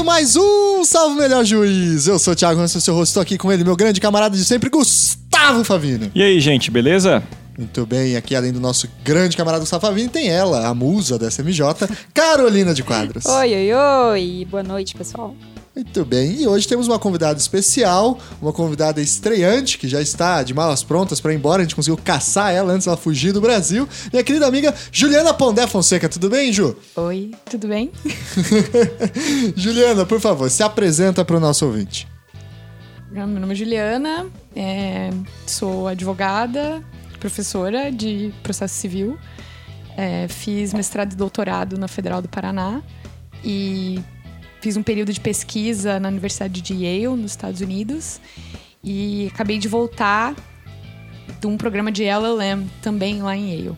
Começando mais um Salve Melhor Juiz. Eu sou o Thiago Hansen, seu rosto, estou aqui com ele, meu grande camarada de sempre, Gustavo Favino. E aí, gente, beleza? Muito bem, aqui além do nosso grande camarada Gustavo Favino, tem ela, a musa da SMJ, Carolina de Quadros. Oi, oi, oi. Boa noite, pessoal. Muito bem, e hoje temos uma convidada especial, uma convidada estreante que já está de malas prontas para ir embora. A gente conseguiu caçar ela antes dela fugir do Brasil. Minha querida amiga Juliana Pondé Fonseca, tudo bem, Ju? Oi, tudo bem? Juliana, por favor, se apresenta para o nosso ouvinte. Meu nome é Juliana, é, sou advogada, professora de processo civil, é, fiz mestrado e doutorado na Federal do Paraná e fiz um período de pesquisa na Universidade de Yale, nos Estados Unidos, e acabei de voltar de um programa de LLM também lá em Yale.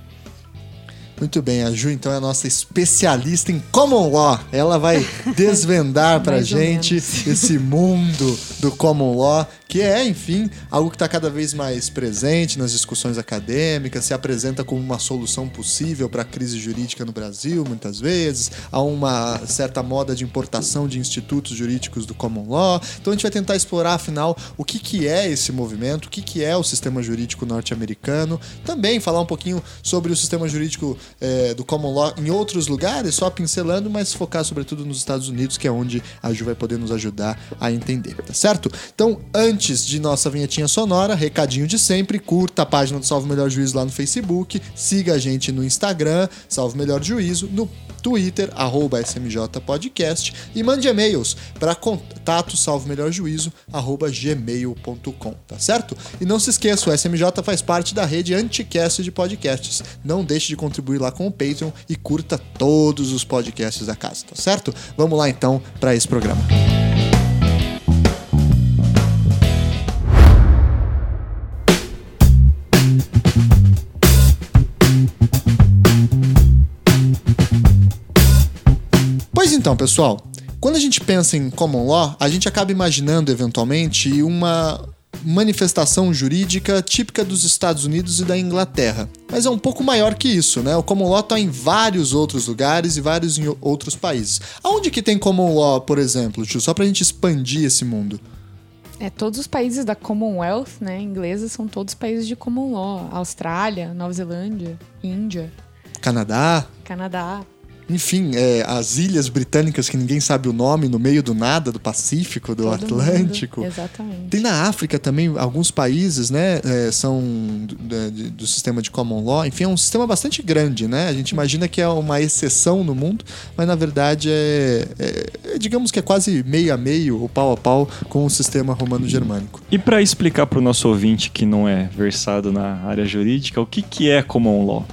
Muito bem, a Ju então é a nossa especialista em common law. Ela vai desvendar pra gente esse mundo do common law, que é, enfim, algo que está cada vez mais presente nas discussões acadêmicas, se apresenta como uma solução possível para a crise jurídica no Brasil, muitas vezes. Há uma certa moda de importação de institutos jurídicos do common law. Então a gente vai tentar explorar, afinal, o que, que é esse movimento, o que, que é o sistema jurídico norte-americano. Também falar um pouquinho sobre o sistema jurídico é, do common law em outros lugares, só pincelando, mas focar sobretudo nos Estados Unidos, que é onde a Ju vai poder nos ajudar a entender, tá certo? Então, antes de nossa vinhetinha sonora, recadinho de sempre, curta a página do Salve Melhor Juízo lá no Facebook, siga a gente no Instagram, Salve Melhor Juízo, no Twitter, arroba e mande e-mails para contato salvemelhorjuízo, arroba gmail.com, tá certo? E não se esqueça, o SMJ faz parte da rede Anticast de podcasts. Não deixe de contribuir lá com o Patreon e curta todos os podcasts da casa, tá certo? Vamos lá então para esse programa. Pois então, pessoal, quando a gente pensa em common law, a gente acaba imaginando eventualmente uma manifestação jurídica típica dos Estados Unidos e da Inglaterra. Mas é um pouco maior que isso, né? O common law está em vários outros lugares e vários em outros países. Aonde que tem common law, por exemplo, tio? Só para a gente expandir esse mundo. É, todos os países da Commonwealth, né, inglesa, são todos países de common law. Austrália, Nova Zelândia, Índia. Canadá. Canadá enfim, é, as ilhas britânicas que ninguém sabe o nome, no meio do nada, do Pacífico, do Todo Atlântico. Mundo. Exatamente. Tem na África também, alguns países, né, é, são do, do, do, sistema de common law. Enfim, é um sistema bastante grande, né? A gente imagina que é uma exceção no mundo, mas na verdade é, é, é digamos que é quase meio a meio, ou pau a pau, com o sistema romano-germânico. E para explicar para o nosso ouvinte que não é versado na área jurídica, o que, que é common law?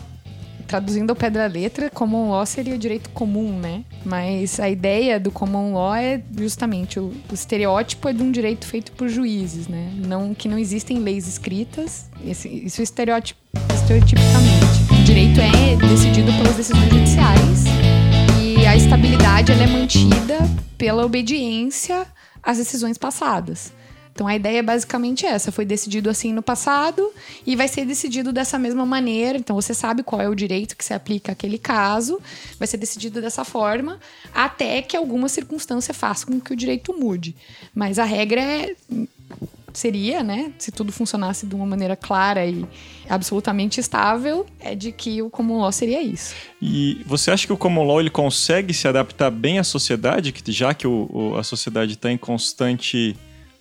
Traduzindo ao pé da letra, common law seria o direito comum, né? Mas a ideia do common law é justamente o, o estereótipo é de um direito feito por juízes, né? Não que não existem leis escritas. Esse, isso é estereotipicamente. O direito é decidido pelas decisões judiciais e a estabilidade ela é mantida pela obediência às decisões passadas. Então a ideia é basicamente essa: foi decidido assim no passado e vai ser decidido dessa mesma maneira. Então você sabe qual é o direito que se aplica àquele caso, vai ser decidido dessa forma, até que alguma circunstância faça com que o direito mude. Mas a regra é seria, né, se tudo funcionasse de uma maneira clara e absolutamente estável, é de que o common law seria isso. E você acha que o common law ele consegue se adaptar bem à sociedade, que já que o, o, a sociedade está em constante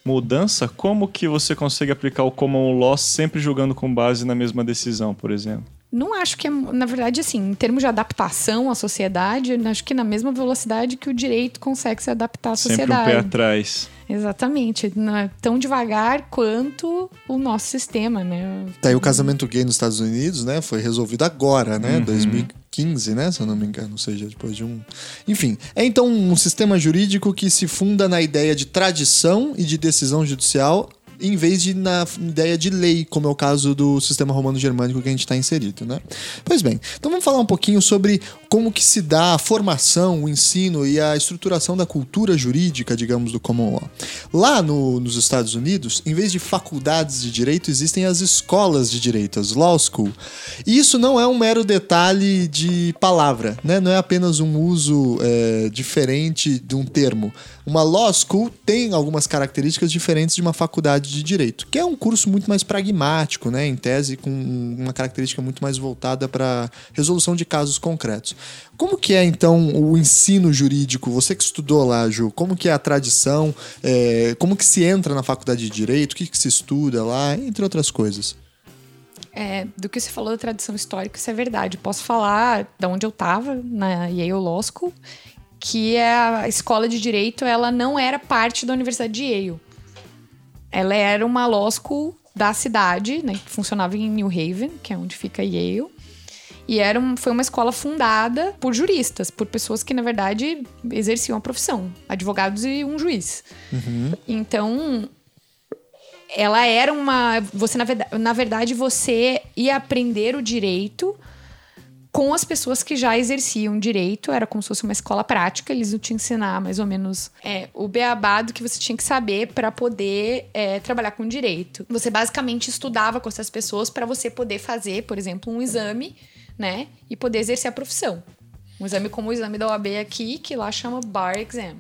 mudança, como que você consegue aplicar o common law sempre julgando com base na mesma decisão, por exemplo? Não acho que é, na verdade, assim, em termos de adaptação à sociedade, acho que na mesma velocidade que o direito consegue se adaptar à sociedade. Sempre um pé atrás. Exatamente. Não é tão devagar quanto o nosso sistema, né? Tá aí o casamento gay nos Estados Unidos, né? Foi resolvido agora, né? Uhum. 2015, né? Se eu não me engano, ou seja, depois de um. Enfim, é então um sistema jurídico que se funda na ideia de tradição e de decisão judicial em vez de na ideia de lei, como é o caso do sistema romano-germânico que a gente está inserido, né? Pois bem, então vamos falar um pouquinho sobre como que se dá a formação, o ensino e a estruturação da cultura jurídica, digamos, do common law. Lá no, nos Estados Unidos, em vez de faculdades de direito, existem as escolas de direito, as law school. E isso não é um mero detalhe de palavra, né? Não é apenas um uso é, diferente de um termo. Uma law school tem algumas características diferentes de uma faculdade de direito, que é um curso muito mais pragmático, né? Em tese, com uma característica muito mais voltada para resolução de casos concretos. Como que é, então, o ensino jurídico? Você que estudou lá, Ju, como que é a tradição? É, como que se entra na faculdade de Direito? O que, que se estuda lá? Entre outras coisas. É, do que você falou da tradição histórica, isso é verdade. Posso falar de onde eu estava, na Yale Law School, que é a escola de direito, ela não era parte da Universidade de Yale. Ela era uma law school da cidade, né, que funcionava em New Haven, que é onde fica Yale. E era um, foi uma escola fundada por juristas, por pessoas que, na verdade, exerciam a profissão, advogados e um juiz. Uhum. Então, ela era uma. Você, na verdade, na verdade, você ia aprender o direito com as pessoas que já exerciam direito, era como se fosse uma escola prática, eles iam te ensinar mais ou menos é, o beabado que você tinha que saber para poder é, trabalhar com direito. Você basicamente estudava com essas pessoas para você poder fazer, por exemplo, um exame, né, e poder exercer a profissão. Um exame como o exame da OAB aqui, que lá chama Bar Exam.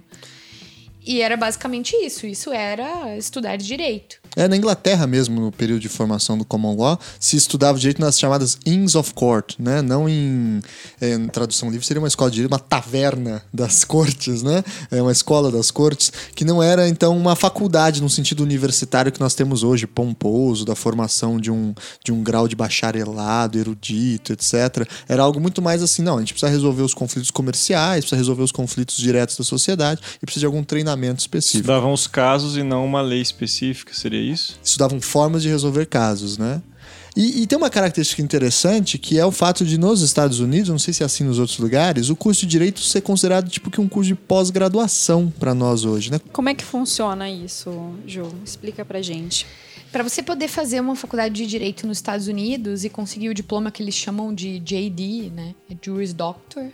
E era basicamente isso. Isso era estudar direito. É, na Inglaterra mesmo, no período de formação do Common Law, se estudava direito nas chamadas Inns of Court, né? Não em, em, tradução livre, seria uma escola de direito, uma taverna das cortes, né? É uma escola das cortes, que não era, então, uma faculdade no sentido universitário que nós temos hoje, pomposo, da formação de um, de um grau de bacharelado, erudito, etc. Era algo muito mais assim, não, a gente precisa resolver os conflitos comerciais, precisa resolver os conflitos diretos da sociedade e precisa de algum treinamento específico. Estudavam os casos e não uma lei específica, seria isso? Estudavam formas de resolver casos, né? E, e, tem uma característica interessante que é o fato de nos Estados Unidos, não sei se é assim nos outros lugares, o curso de direito ser considerado tipo que um curso de pós-graduação para nós hoje, né? Como é que funciona isso, Ju? Explica pra gente. Para você poder fazer uma faculdade de direito nos Estados Unidos e conseguir o diploma que eles chamam de JD, né? É Juris Doctor.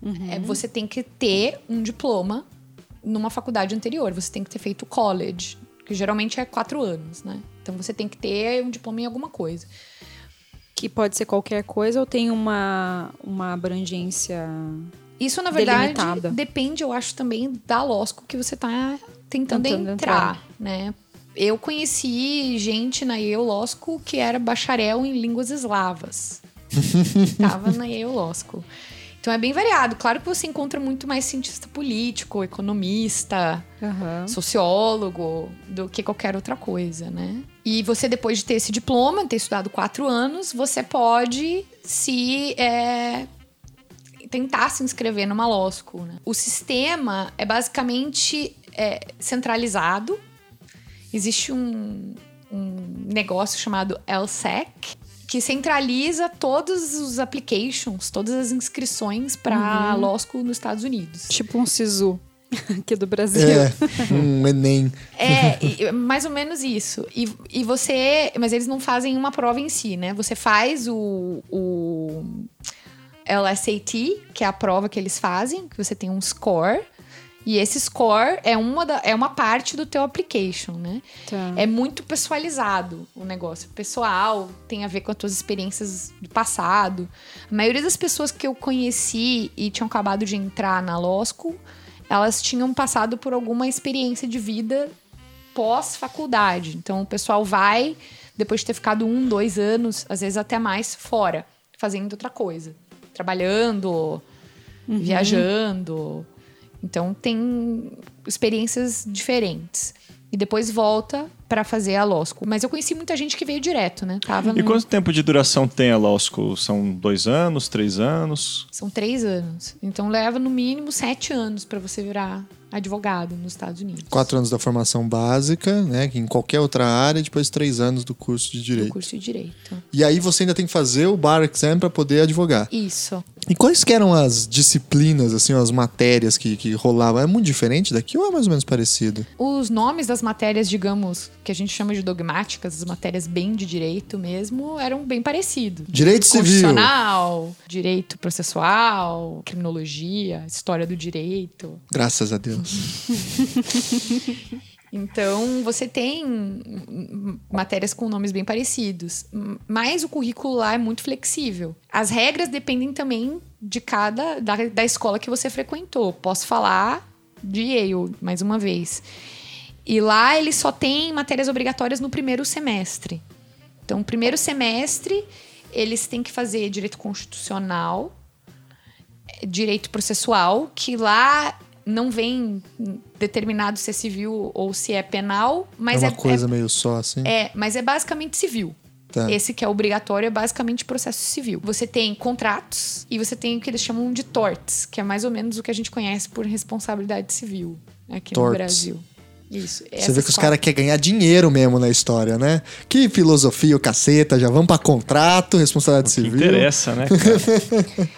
Uhum. É, você tem que ter um diploma numa faculdade anterior. Você tem que ter feito college, que geralmente é quatro anos, né? Então você tem que ter um diploma em alguma coisa. Que pode ser qualquer coisa ou tem uma, uma abrangência. Isso, na verdade, delimitada? depende, eu acho, também da LOSCO que você está tentando, Tentando entrar, entrar. né? Eu conheci gente na School que era bacharel em línguas eslavas. Tava na School. Então é bem variado. Claro que você encontra muito mais cientista político, economista, Aham. sociólogo do que qualquer outra coisa, né? E você, depois de ter esse diploma, ter estudado quatro anos, você pode se é, tentar se inscrever numa law school, né? O sistema é basicamente é, centralizado. Existe um, um negócio chamado LSEC, que centraliza todos os applications, todas as inscrições para law school nos Estados Unidos. Tipo um SISU aqui do Brasil. É, um Enem. É, mais ou menos isso. E, e você. Mas eles não fazem uma prova em si, né? Você faz o, o LSAT, que é a prova que eles fazem, que você tem um score. E esse score é uma, da, é uma parte do teu application, né? Tá. É muito pessoalizado o negócio. Pessoal, tem a ver com as tuas experiências do passado. A maioria das pessoas que eu conheci e tinham acabado de entrar na School, elas tinham passado por alguma experiência de vida pós-faculdade. Então, o pessoal vai, depois de ter ficado um, dois anos, às vezes até mais, fora, fazendo outra coisa. Trabalhando, viajando. Então, tem experiências diferentes. E depois volta pra fazer a School. Mas eu conheci muita gente que veio direto, né? Tava E no- quanto tempo de duração tem a School? São dois anos, três anos? São três anos. Então leva no mínimo sete anos pra você virar advogado nos Estados Unidos. Quatro anos da formação básica, né? Que em qualquer outra área, depois três anos do curso de do direito. curso de direito. E aí você ainda tem que fazer o bar exam para poder advogar. Isso. E quais que eram as disciplinas, assim, as matérias que, que rolavam? É muito diferente daqui ou é mais ou menos parecido? Os nomes das matérias, digamos, que a gente chama de dogmáticas, as matérias bem de direito mesmo, eram bem parecidos. Direito civil. Direito processual, criminologia, história do direito. Graças a Deus. Então, você tem matérias com nomes bem parecidos, mas o currículo lá é muito flexível. As regras dependem também de cada da, da escola que você frequentou. Posso falar de Yale, mais uma vez. E lá eles só têm matérias obrigatórias no primeiro semestre. Então, primeiro semestre, eles têm que fazer direito constitucional, direito processual, que lá não vem determinado se é civil ou se é penal, mas é é, uma coisa meio só, assim. é, mas é basicamente civil. Tá. Esse que é obrigatório é basicamente processo civil. Você tem contratos e você tem o que eles chamam de torts, que é mais ou menos o que a gente conhece por responsabilidade civil aqui Torts. no Brasil. Isso. Você vê que os caras querem ganhar dinheiro mesmo na história, né? Que filosofia, o caceta, já vamos pra contrato, responsabilidade O que civil. interessa, né, cara?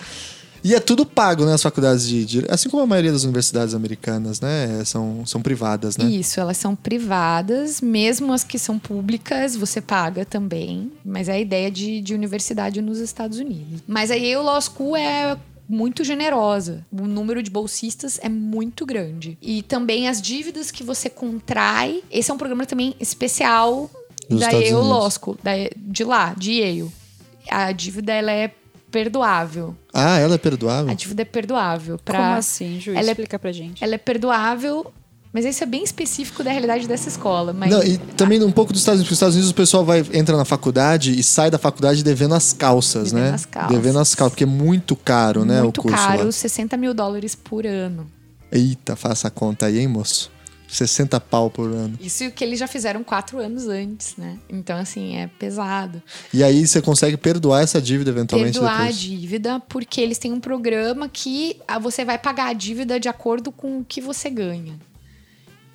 E é tudo pago, né? As faculdades de direito. Assim como a maioria das universidades americanas, né? São, são privadas, né? Isso, elas são privadas, mesmo as que são públicas, você paga também. Mas é a ideia de, de universidade nos Estados Unidos. Mas aí o Law School é muito generosa. O número de bolsistas é muito grande. E também as dívidas que você contrai. Esse é um programa também especial Dos da Estados Yale School, da, de lá, de Yale. A dívida ela é perdoável. Ah, ela é perdoável? A dívida é perdoável. Pra... Como assim, Ju? Ela é- Explica pra gente. Ela é perdoável, mas isso é bem específico da realidade dessa escola. Mas Não, e também um pouco dos Estados Unidos, porque os Estados Unidos o pessoal vai, entra na faculdade e sai da faculdade devendo as calças, Devendo né? as calças. Devendo as calças, porque é muito caro, né? muito o curso caro, lá. 60 mil dólares por ano. Eita, faça a conta aí, hein, moço? 60 pau por ano. Isso que eles já fizeram quatro anos antes, né? Então, assim, é pesado. E aí você consegue perdoar essa dívida eventualmente Perdoar a depois. dívida, porque eles têm um programa que ah, você vai pagar a dívida de acordo com o que você ganha.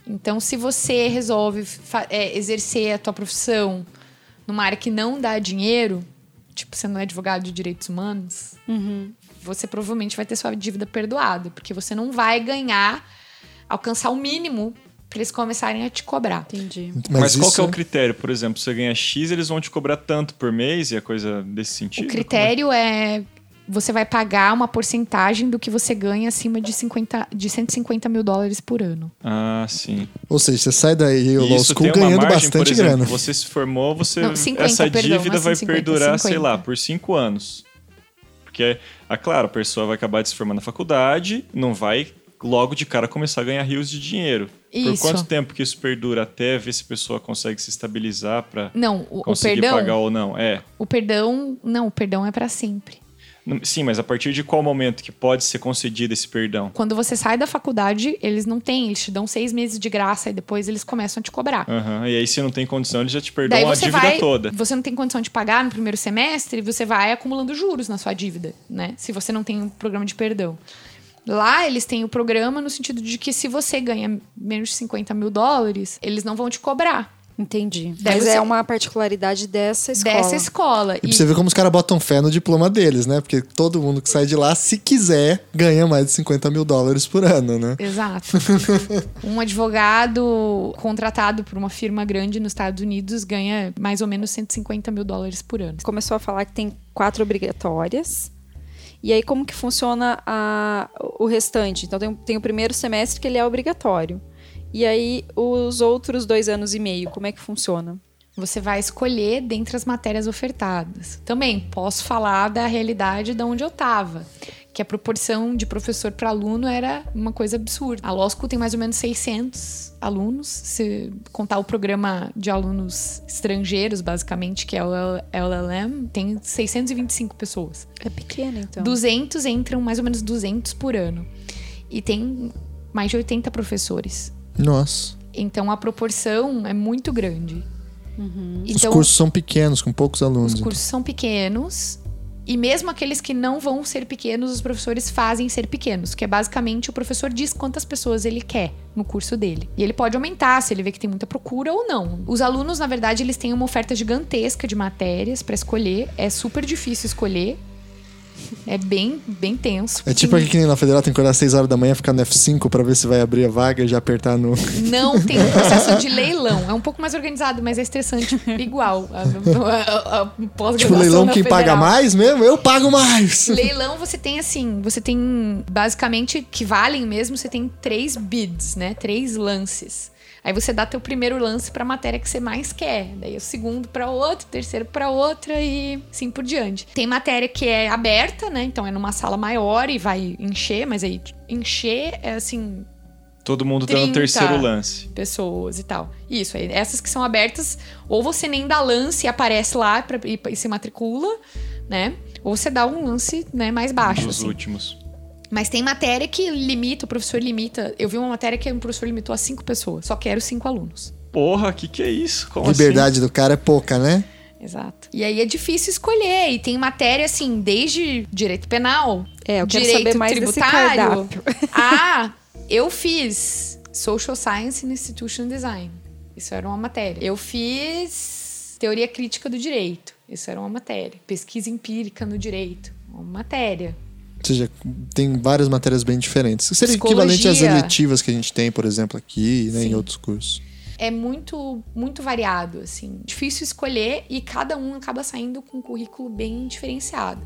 Então, se você resolve é, exercer a tua profissão numa área que não dá dinheiro, tipo, você não é advogado de direitos humanos, Uhum. você provavelmente vai ter sua dívida perdoada, porque você não vai ganhar, alcançar o mínimo eles começarem a te cobrar. Entendi. Mas, qual que isso- é o critério? Por exemplo, você ganha X, eles vão te cobrar tanto por mês e a coisa desse sentido? O critério é você vai pagar uma porcentagem do que você ganha acima de, 50, de 150 mil dólares por ano. É? Ah, sim. Ou seja, você sai daí o Law School ganhando margem, por bastante exemplo, grana. Você se formou, você Não, 50, essa perdão, dívida vai 50, perdurar, sei 50. lá, por cinco anos. Porque, ah, claro, a pessoa vai acabar de se formar na faculdade, não vai logo de cara começar a ganhar rios de dinheiro. Por Isso. quanto tempo que isso perdura até ver se a pessoa consegue se estabilizar para conseguir perdão, pagar ou não? É. o perdão, não, o perdão é para sempre. Sim, mas a partir de qual momento que pode ser concedido esse perdão? Quando você sai da faculdade, eles não têm, eles te dão seis meses de graça e depois eles começam a te cobrar. Aham, E aí, se não tem condição, eles já te perdoam a dívida vai, toda. você não tem condição de pagar no primeiro semestre, você vai acumulando juros na sua dívida, né? Se você não tem um programa de perdão. Lá eles têm o programa no sentido de que se você ganha menos de 50 mil dólares, eles não vão te cobrar Entendi. Daí Mas você- é uma particularidade dessa escola. dessa escola. E pra você ver como os caras botam fé no diploma deles, né? Porque todo mundo que sai de lá, se quiser, ganha mais de 50 mil dólares por ano, né? Exato. um advogado contratado por uma firma grande nos Estados Unidos ganha mais ou menos 150 mil dólares por ano. Começou a falar que tem quatro obrigatórias. E aí, como que funciona a- o restante? Então, tem, tem o primeiro semestre que ele é obrigatório. E aí, os outros dois anos e meio, como é que funciona? Você vai escolher dentre as matérias ofertadas. Também posso falar da realidade de onde eu estava, que a proporção de professor para aluno era uma coisa absurda. A Law School tem mais ou menos 600 alunos, se contar o programa de alunos estrangeiros, basicamente, que é o LLM, tem 625 pessoas. É pequeno, então. 200 entram, mais ou menos 200 por ano. E tem mais de 80 professores. Nossa. Então a proporção é muito grande. os Então, cursos são pequenos, com poucos alunos. os cursos são pequenos E mesmo aqueles que não vão ser pequenos, os professores fazem ser pequenos, que é basicamente o professor diz quantas pessoas ele quer no curso dele. E ele pode aumentar se ele vê que tem muita procura ou não. Os alunos, na verdade, eles têm uma oferta gigantesca de matérias para escolher. É super difícil escolher. É bem, bem tenso. É tipo aqui que nem na Federal tem que acordar às 6 horas da manhã, ficar no F5 pra ver se vai abrir a vaga e já apertar no. Não tem um processo de leilão. É um pouco mais organizado, mas é estressante igual. A, a, a tipo, leilão quem paga mais mesmo? Eu pago mais! Leilão você tem assim, você tem basicamente que valem mesmo, você tem três bids, né? Três lances. Aí você dá teu primeiro lance para a matéria que você mais quer, daí o segundo para outro, terceiro para outra e assim por diante. Tem matéria que é aberta, né? Então é numa sala maior e vai encher, mas aí encher é assim Todo mundo dando terceiro lance. Pessoas e tal. Isso, aí, essas que são abertas, ou você nem dá lance e aparece lá pra, e, e se matricula, né? Ou você dá um lance né, mais baixo. Os assim. últimos. Mas tem matéria que limita, o professor limita. Eu vi uma matéria que o professor limitou a cinco pessoas. Só quero cinco alunos. Porra, que que é isso? Como Liberdade assim? do cara é pouca, né? Exato. E aí é difícil escolher. E tem matéria, assim, desde direito penal, é, eu direito saber mais tributário. ah, eu fiz Social Science and Institution Design. Isso era uma matéria. Eu fiz Teoria Crítica do Direito. Isso era uma matéria. Pesquisa Empírica no Direito. Uma matéria. Ou seja, tem várias matérias bem diferentes. Seria Psicologia. equivalente às eletivas que a gente tem, por exemplo, aqui, né, em outros cursos. É muito, muito variado, assim. Difícil escolher e cada um acaba saindo com um currículo bem diferenciado.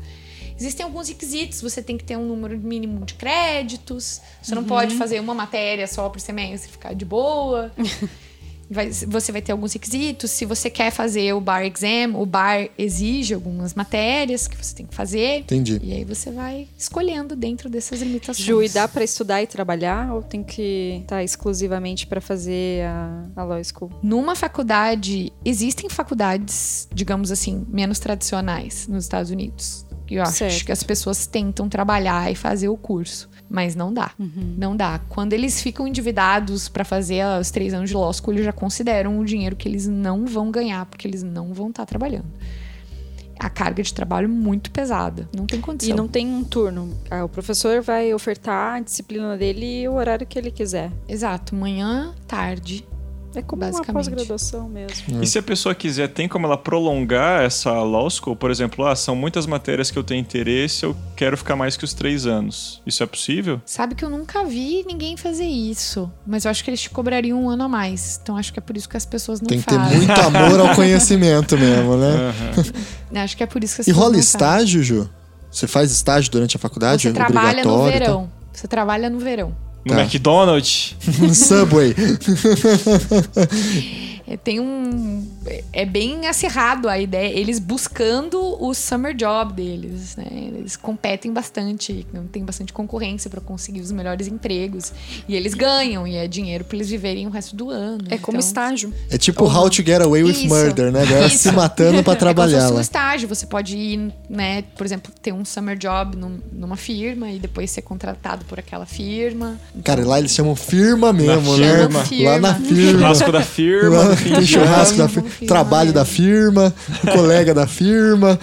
Existem alguns requisitos, você tem que ter um número mínimo de créditos, você não pode fazer uma matéria só por semestre e ficar de boa. vai, você vai ter alguns requisitos. Se você quer fazer o bar exam, o bar exige algumas matérias que você tem que fazer. Entendi. E aí você vai escolhendo dentro dessas limitações. Ju, e dá para estudar e trabalhar ou tem que estar tá exclusivamente para fazer a, a law school? Numa faculdade, existem faculdades, digamos assim, menos tradicionais nos Estados Unidos. Eu acho Certo. que as pessoas tentam trabalhar e fazer o curso. Mas não dá. Não dá. Quando eles ficam endividados para fazer os três anos de law school, eles já consideram o dinheiro que eles não vão ganhar, porque eles não vão estar trabalhando. A carga de trabalho é muito pesada. Não tem condição. E não tem um turno. Ah, o professor vai ofertar a disciplina dele e o horário que ele quiser. Exato. Manhã, tarde. É como uma pós-graduação mesmo. E se a pessoa quiser, tem como ela prolongar essa law school? Por exemplo, ah, são muitas matérias que eu tenho interesse, eu quero ficar mais que os três anos. Isso é possível? Sabe que eu nunca vi ninguém fazer isso. Mas eu acho que eles te cobrariam um ano a mais. Então acho que é por isso que as pessoas não Tem que ter fazem. muito amor ao conhecimento mesmo, né? Acho que é por isso que as E rola não fazem. estágio, Ju? Você faz estágio durante a faculdade? Você trabalha no verão. Você trabalha no verão. No Tá. McDonald's? No Subway. É, tem um. é- bem acirrado a ideia. Eles buscando o summer job deles, né? Eles competem bastante, não tem bastante concorrência para conseguir os melhores empregos. E eles ganham, e é dinheiro para eles viverem o resto do ano. É como Então, estágio. É tipo How to Get Away with Isso. Murder, né? A galera Isso. se matando pra É como se trabalhar um lá. estágio. Você pode ir, né, por exemplo, ter um summer job num- numa firma e depois ser contratado por aquela firma. Cara, lá eles chamam firma mesmo, Na né? firma. Lá na firma. Churrasco da firma, Lá no fim tem churrasco da ano. firma, Firma, trabalho é. da firma, colega da firma.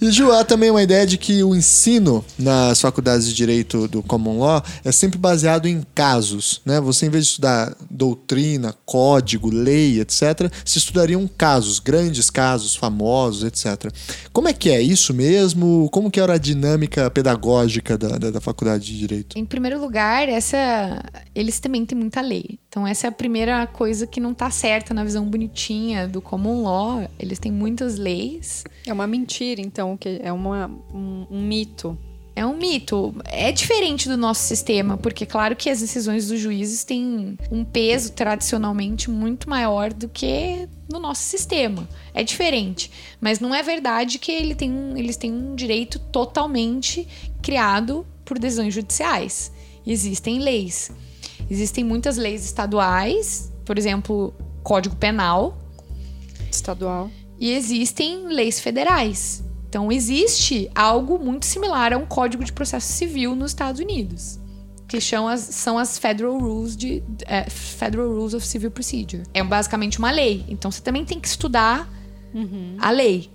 e Ju, há também uma ideia de que o ensino nas faculdades de direito do Common Law é sempre baseado em casos, né? Você, em vez de estudar doutrina, código, lei, etc., se estudariam casos, grandes casos, famosos, etc. Como é que é isso mesmo? Como que era a dinâmica pedagógica da, da, da faculdade de direito? Em primeiro lugar, essa eles também têm muita lei. Então essa é a primeira coisa que não tá certa na visão bonitinha do common law. Eles têm muitas leis. É uma mentira, então, que é uma, um, um mito. É um mito. É diferente do nosso sistema, porque claro que as decisões dos juízes têm um peso tradicionalmente muito maior do que no nosso sistema. É diferente. Mas não é verdade que ele tem um- eles têm um direito totalmente criado por decisões judiciais. Existem leis. Existem muitas leis estaduais, por exemplo, Código Penal, Estadual. e existem leis federais. Então, existe algo muito similar a um código de processo civil nos Estados Unidos. Que são as, são as Federal Rules, de, é, Federal Rules of Civil Procedure. É basicamente uma lei. Então, você também tem que estudar a lei.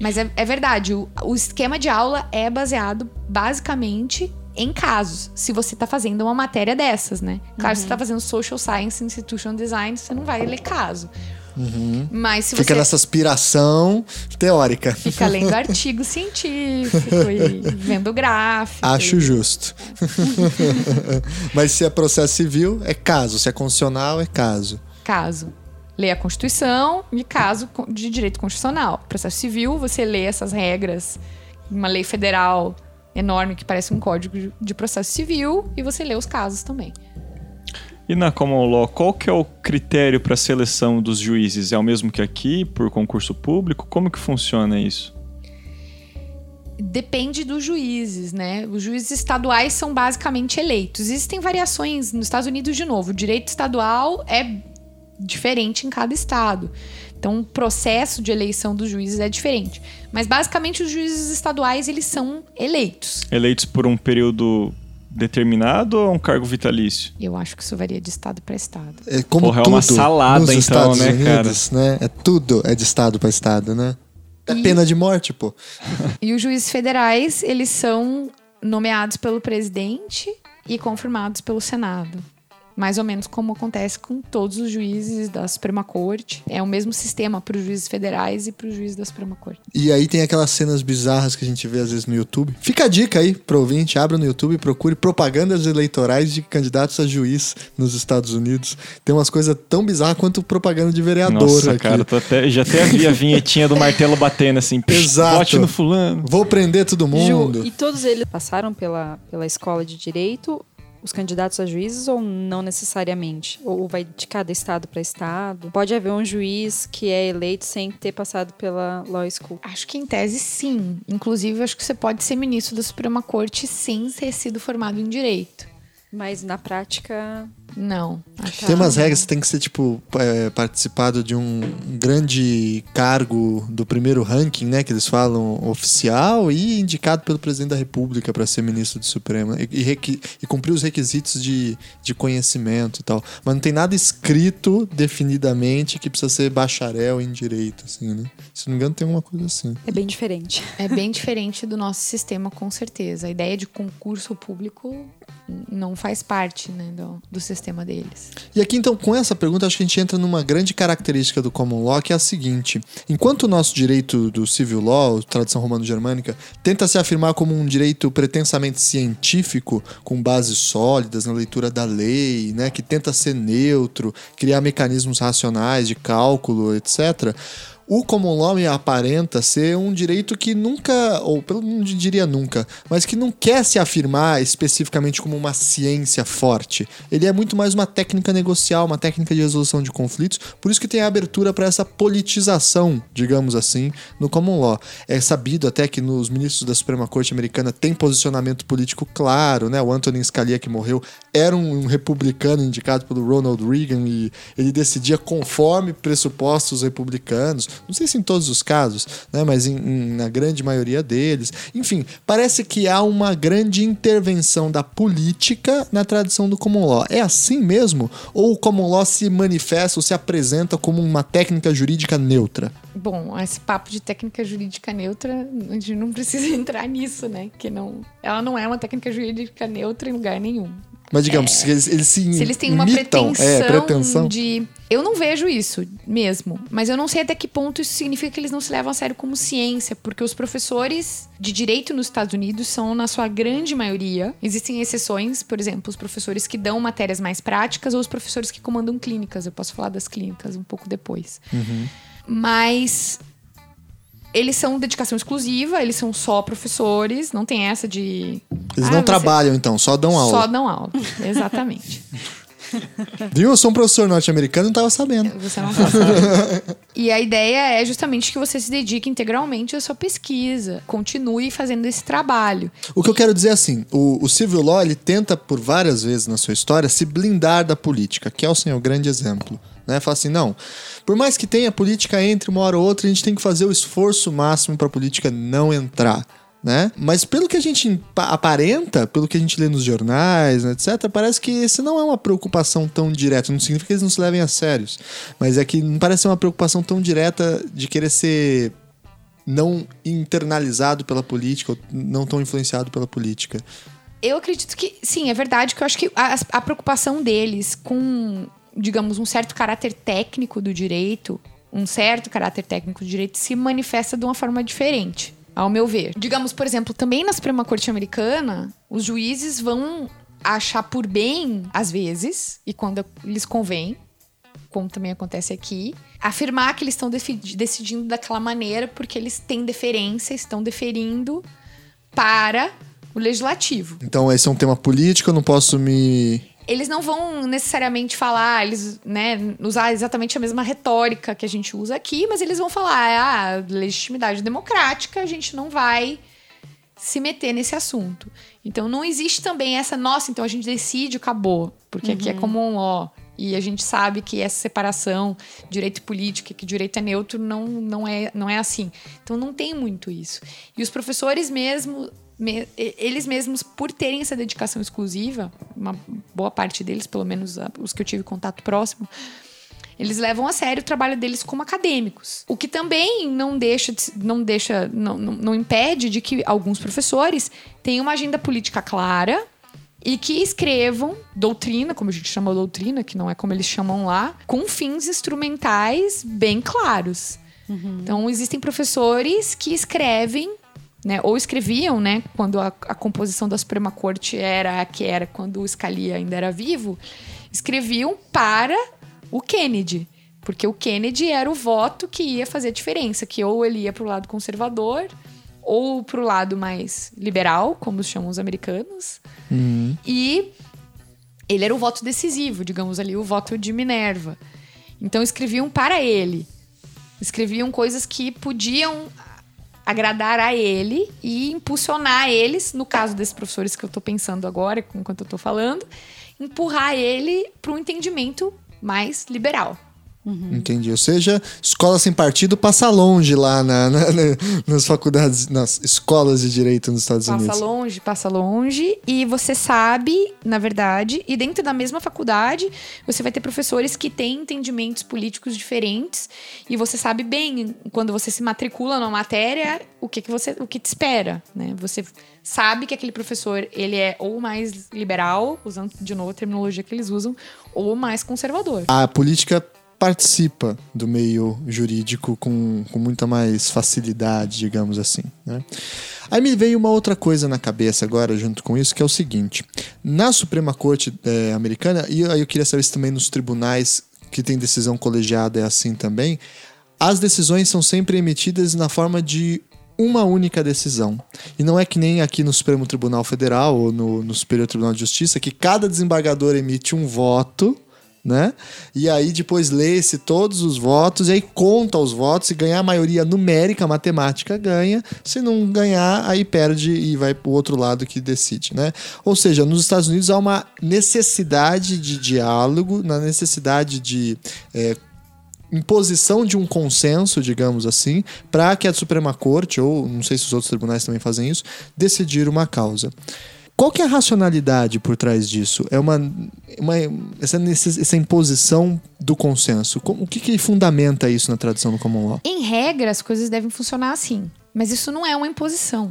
Mas é, é verdade, o, o esquema de aula é baseado basicamente em casos. Se você tá fazendo uma matéria dessas, né? Claro, se você tá fazendo Social Science, Institutional Design, você não vai ler caso. Mas se Fica você nessa aspiração teórica. fica lendo artigo científico e vendo gráfico. Acho e- justo. Mas se é processo civil, é caso. Se é constitucional, é caso. caso. Lê a Constituição e caso de direito constitucional. Processo civil, você lê essas regras, uma lei federal enorme que parece um código de- processo civil e você lê os casos também. E na Common Law, qual que é o critério para seleção dos juízes? É o mesmo que aqui, por concurso público? Como que funciona isso? Depende dos juízes, né? Os juízes estaduais são basicamente eleitos. Existem variações nos Estados Unidos de novo. O direito estadual é diferente em cada estado. Então, o processo de eleição dos juízes é diferente. Mas basicamente os juízes estaduais eles são eleitos. Eleitos por um período determinado ou é um cargo vitalício? Eu acho que isso varia de estado para estado. É como Porra, é tudo uma salada, nos então, Estados né, Unidos, né? É tudo é de estado para estado, né? É E- pena de morte, pô. E os juízes federais, eles são nomeados pelo presidente e confirmados pelo Senado. Mais ou menos como acontece com todos os juízes da Suprema Corte. É o mesmo sistema para os juízes federais e para os juízes da Suprema Corte. E aí tem aquelas cenas bizarras que a gente vê às vezes no YouTube. Fica a dica aí pro ouvinte, abra no YouTube e procure propagandas eleitorais de candidatos a juiz nos Estados Unidos. Tem umas coisas tão bizarras quanto propaganda de vereador Nossa, aqui. cara, tô até, já até vi a vinhetinha do martelo batendo assim. "Psh, Exato. Vote no fulano. Vou prender todo mundo. Ju, e todos eles passaram pela, pela escola de direito, os candidatos a juízes, ou não necessariamente? Ou vai de cada estado para estado? Pode haver um juiz que é eleito sem ter passado pela Law School. Acho que em tese sim. Inclusive, acho que você pode ser ministro da Suprema Corte sem ter sido formado em direito. Mas na prática. Não. Tá. Tem umas regras, você tem que ser, tipo, é, participado de um grande cargo do primeiro ranking, né? Que eles falam oficial e indicado pelo presidente da República para ser ministro do Supremo. E, e, requi- e cumprir os requisitos de, de conhecimento e tal. Mas não tem nada escrito definidamente que precisa ser bacharel em direito, assim, né? Se não me engano, tem uma coisa assim. É bem diferente. É bem diferente do nosso sistema, com certeza. A ideia de concurso público não faz parte né, do, do sistema deles. E aqui, então, com essa pergunta, acho que a gente entra numa grande característica do common law, que é a seguinte: enquanto o nosso direito do civil law, tradição romano-germânica, tenta se afirmar como um direito pretensamente científico, com bases sólidas na leitura da lei, né, que tenta ser neutro, criar mecanismos racionais de cálculo, etc. O common law me aparenta ser um direito que nunca, ou pelo não diria nunca, mas que não quer se afirmar especificamente como uma ciência forte. Ele é muito mais uma técnica negocial, uma técnica de resolução de conflitos, por isso que tem a abertura para essa politização, digamos assim, no common law. É sabido até que nos ministros da Suprema Corte americana tem posicionamento político claro, né? O Antonin Scalia que morreu era um republicano indicado pelo Ronald Reagan e ele decidia conforme pressupostos republicanos. Não sei se em todos os casos, né? Mas em- em- na grande maioria deles. Enfim, parece que há uma grande intervenção da política na tradição do common law. É assim mesmo? Ou o common law se manifesta ou se apresenta como uma técnica jurídica neutra? Bom, esse papo de técnica jurídica neutra, a gente não precisa entrar nisso, né? Que não, ela não é uma técnica jurídica neutra em lugar nenhum. Mas digamos, se eles, eles se Se eles têm uma imitam, pretensão, é, pretensão. de. Eu não vejo isso mesmo. Mas eu não sei até que ponto isso significa que eles não se levam a sério como ciência. Porque os professores de direito nos Estados Unidos são, na sua grande maioria. Existem exceções, por exemplo, os professores que dão matérias mais práticas ou os professores que comandam clínicas. Eu posso falar das clínicas um pouco depois. Uhum. Mas. Eles são dedicação exclusiva, eles são só professores, não tem essa de. Eles "Ah, não você trabalham, então, só dão aula. Só dão aula, exatamente. Viu? Eu sou um professor norte-americano e não tava sabendo. Você não sabendo. E a ideia é justamente que você se dedique integralmente à sua pesquisa. Continue fazendo esse trabalho. O que eu quero dizer é assim, o, o civil law ele tenta por várias vezes na sua história se blindar da política. Kelsen é o grande exemplo. Né? Fala assim, não, por mais que tenha política entre uma hora ou outra, a gente tem que fazer o esforço máximo para a política não entrar. Né? Mas pelo que a gente pa- aparenta, pelo que a gente lê nos jornais, né, etc., parece que isso não é uma preocupação tão direta. Não significa que eles não se levem a sérios, mas é que não parece ser uma preocupação tão direta de querer ser não internalizado pela política, ou não tão influenciado pela política. Eu acredito que, sim, é verdade que eu acho que a, a preocupação deles com, digamos, um certo caráter técnico do direito, um certo caráter técnico do direito se manifesta de uma forma diferente, ao meu ver. Digamos, por exemplo, também na Suprema Corte Americana, os juízes vão achar por bem, às vezes, e quando lhes convém, como também acontece aqui, afirmar que eles estão decidindo daquela maneira porque eles têm deferência, estão deferindo para o legislativo. Então, esse é um tema político, eu não posso me. Eles não vão necessariamente falar, eles, né, usar exatamente a mesma retórica que a gente usa aqui, mas eles vão falar, ah, legitimidade democrática, a gente não vai se meter nesse assunto. Então não existe também essa, nossa, então a gente decide, acabou. Porque uhum. aqui é uhum. comum, ó. E a gente sabe que essa separação, direito político, que direito é neutro, não, não, é, não é assim. Então não tem muito isso. E os professores mesmo, me, eles mesmos, por terem essa dedicação exclusiva, uma boa parte deles, pelo menos os que eu tive contato próximo, eles levam a sério o trabalho deles como acadêmicos. O que também não deixa, não deixa, não, não, não impede de que alguns professores tenham uma agenda política clara e que escrevam doutrina, como a gente chama doutrina, que não é como eles chamam lá, com fins instrumentais bem claros. Uhum. Então, existem professores que escrevem, né, ou escreviam, né, quando a, a, composição da Suprema Corte era a que era quando o Scalia ainda era vivo, escreviam para o Kennedy. Porque o Kennedy era o voto que ia fazer a diferença, que ou ele ia para o lado conservador ou para o lado mais liberal, como chamam os americanos. Uhum. E ele era o voto decisivo, digamos ali, o voto de Minerva. Então escreviam para ele. Escreviam coisas que podiam agradar a ele e impulsionar eles, no caso desses professores que eu estou pensando agora, enquanto eu estou falando, empurrar ele para um entendimento mais liberal. Uhum. Entendi. Ou seja, escola sem partido passa longe lá na, na, na, nas faculdades, nas escolas de direito nos Estados passa Unidos. Passa longe, passa longe. E você sabe, na verdade, e dentro da mesma faculdade, você vai ter professores que têm entendimentos políticos diferentes. E você sabe bem, quando você se matricula numa matéria, o que, que você o que te espera. Né? Você sabe que aquele professor ele é ou mais liberal, usando de novo a terminologia que eles usam, ou mais conservador. A política participa do meio jurídico com, com muita mais facilidade, digamos assim. Né? Aí me veio uma outra coisa na cabeça agora, junto com isso, que é o seguinte: na Suprema Corte é, Americana, e aí eu queria saber se também nos tribunais que tem decisão colegiada é assim também, as decisões são sempre emitidas na forma de uma única decisão. E não é que nem aqui no Supremo Tribunal Federal ou no, no Superior Tribunal de Justiça, que cada desembargador emite um voto né? E aí depois lê-se todos os votos e aí conta os votos e ganhar a maioria numérica, matemática ganha. Se não ganhar, aí perde e vai para o outro lado que decide, né? Ou seja, nos Estados Unidos há uma necessidade de diálogo, na necessidade de é, imposição de um consenso, digamos assim, para que a Suprema Corte, ou não sei se os outros tribunais também fazem isso, decidir uma causa. Qual que é a racionalidade por trás disso? É uma, uma essa, essa imposição do consenso. o que, que fundamenta isso na tradição do common law? Em regra, as coisas devem funcionar assim. Mas isso não é uma imposição.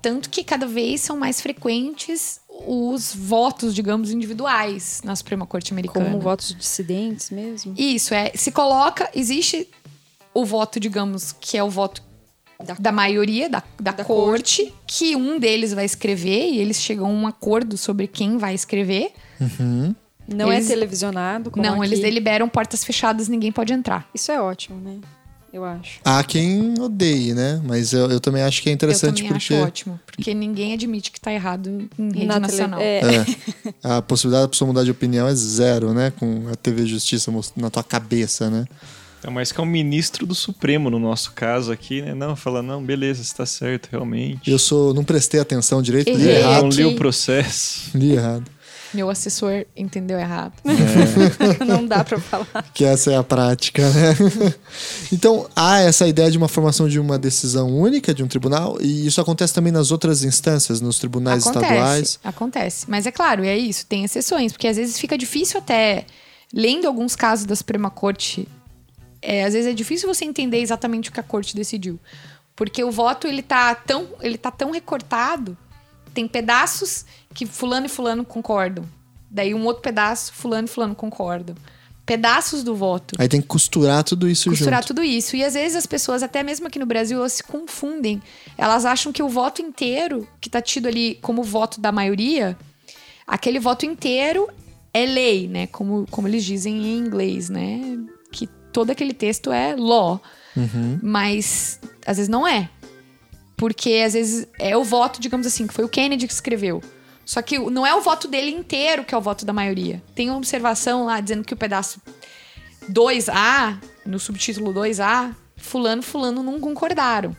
Tanto que cada vez são mais frequentes os votos, digamos, individuais na Suprema Corte Americana. Como votos dissidentes mesmo? Isso, é. Se coloca. Existe o voto, digamos, que é o voto da, da maioria da, da, da corte, corte, que um deles vai escrever e eles chegam a um acordo sobre quem vai escrever. Uhum. Não é eles, é televisionado? não, aqui. eles deliberam portas fechadas, ninguém pode entrar. Isso é ótimo, né? Eu acho. Há quem odeie, né? Mas eu, eu também acho que é interessante eu também porque. Acho ótimo, porque ninguém admite que está errado em rede Na nacional. Tele... É. É. A possibilidade da pessoa mudar de opinião é zero, né? Com a TV Justiça na tua cabeça, né? É mais que é um ministro do Supremo, no nosso caso aqui, né? Não, fala, não, beleza, está certo, realmente. Eu sou, não prestei atenção direito, li errado. Não li o processo. Li errado. Meu assessor entendeu errado. É. não dá para falar. Que essa é a prática, né? então, há essa ideia de uma formação de uma decisão única de um tribunal, e isso acontece também nas outras instâncias, nos tribunais acontece, estaduais. Acontece. Mas é claro, é isso, tem exceções, porque às vezes fica difícil até. Lendo alguns casos da Suprema Corte é, às vezes é difícil você entender exatamente o que a corte decidiu. Porque o voto ele tá tão, ele tá tão recortado, tem pedaços que fulano e fulano concordam. Daí um outro pedaço, fulano e fulano concordam. Pedaços do voto. Aí tem que costurar tudo isso Costurar junto. tudo isso. E às vezes as pessoas, até mesmo aqui no Brasil, elas se confundem. Elas acham que o voto inteiro, que tá tido ali como voto da maioria, aquele voto inteiro é lei, né? Como, como eles dizem em inglês, né? Todo aquele texto é law. Mas às vezes não é. Porque às vezes é o voto, digamos assim, que foi o Kennedy que escreveu. Só que não é o voto dele inteiro que é o voto da maioria. Tem uma observação lá dizendo que o pedaço 2A, no subtítulo 2A, fulano, fulano não concordaram.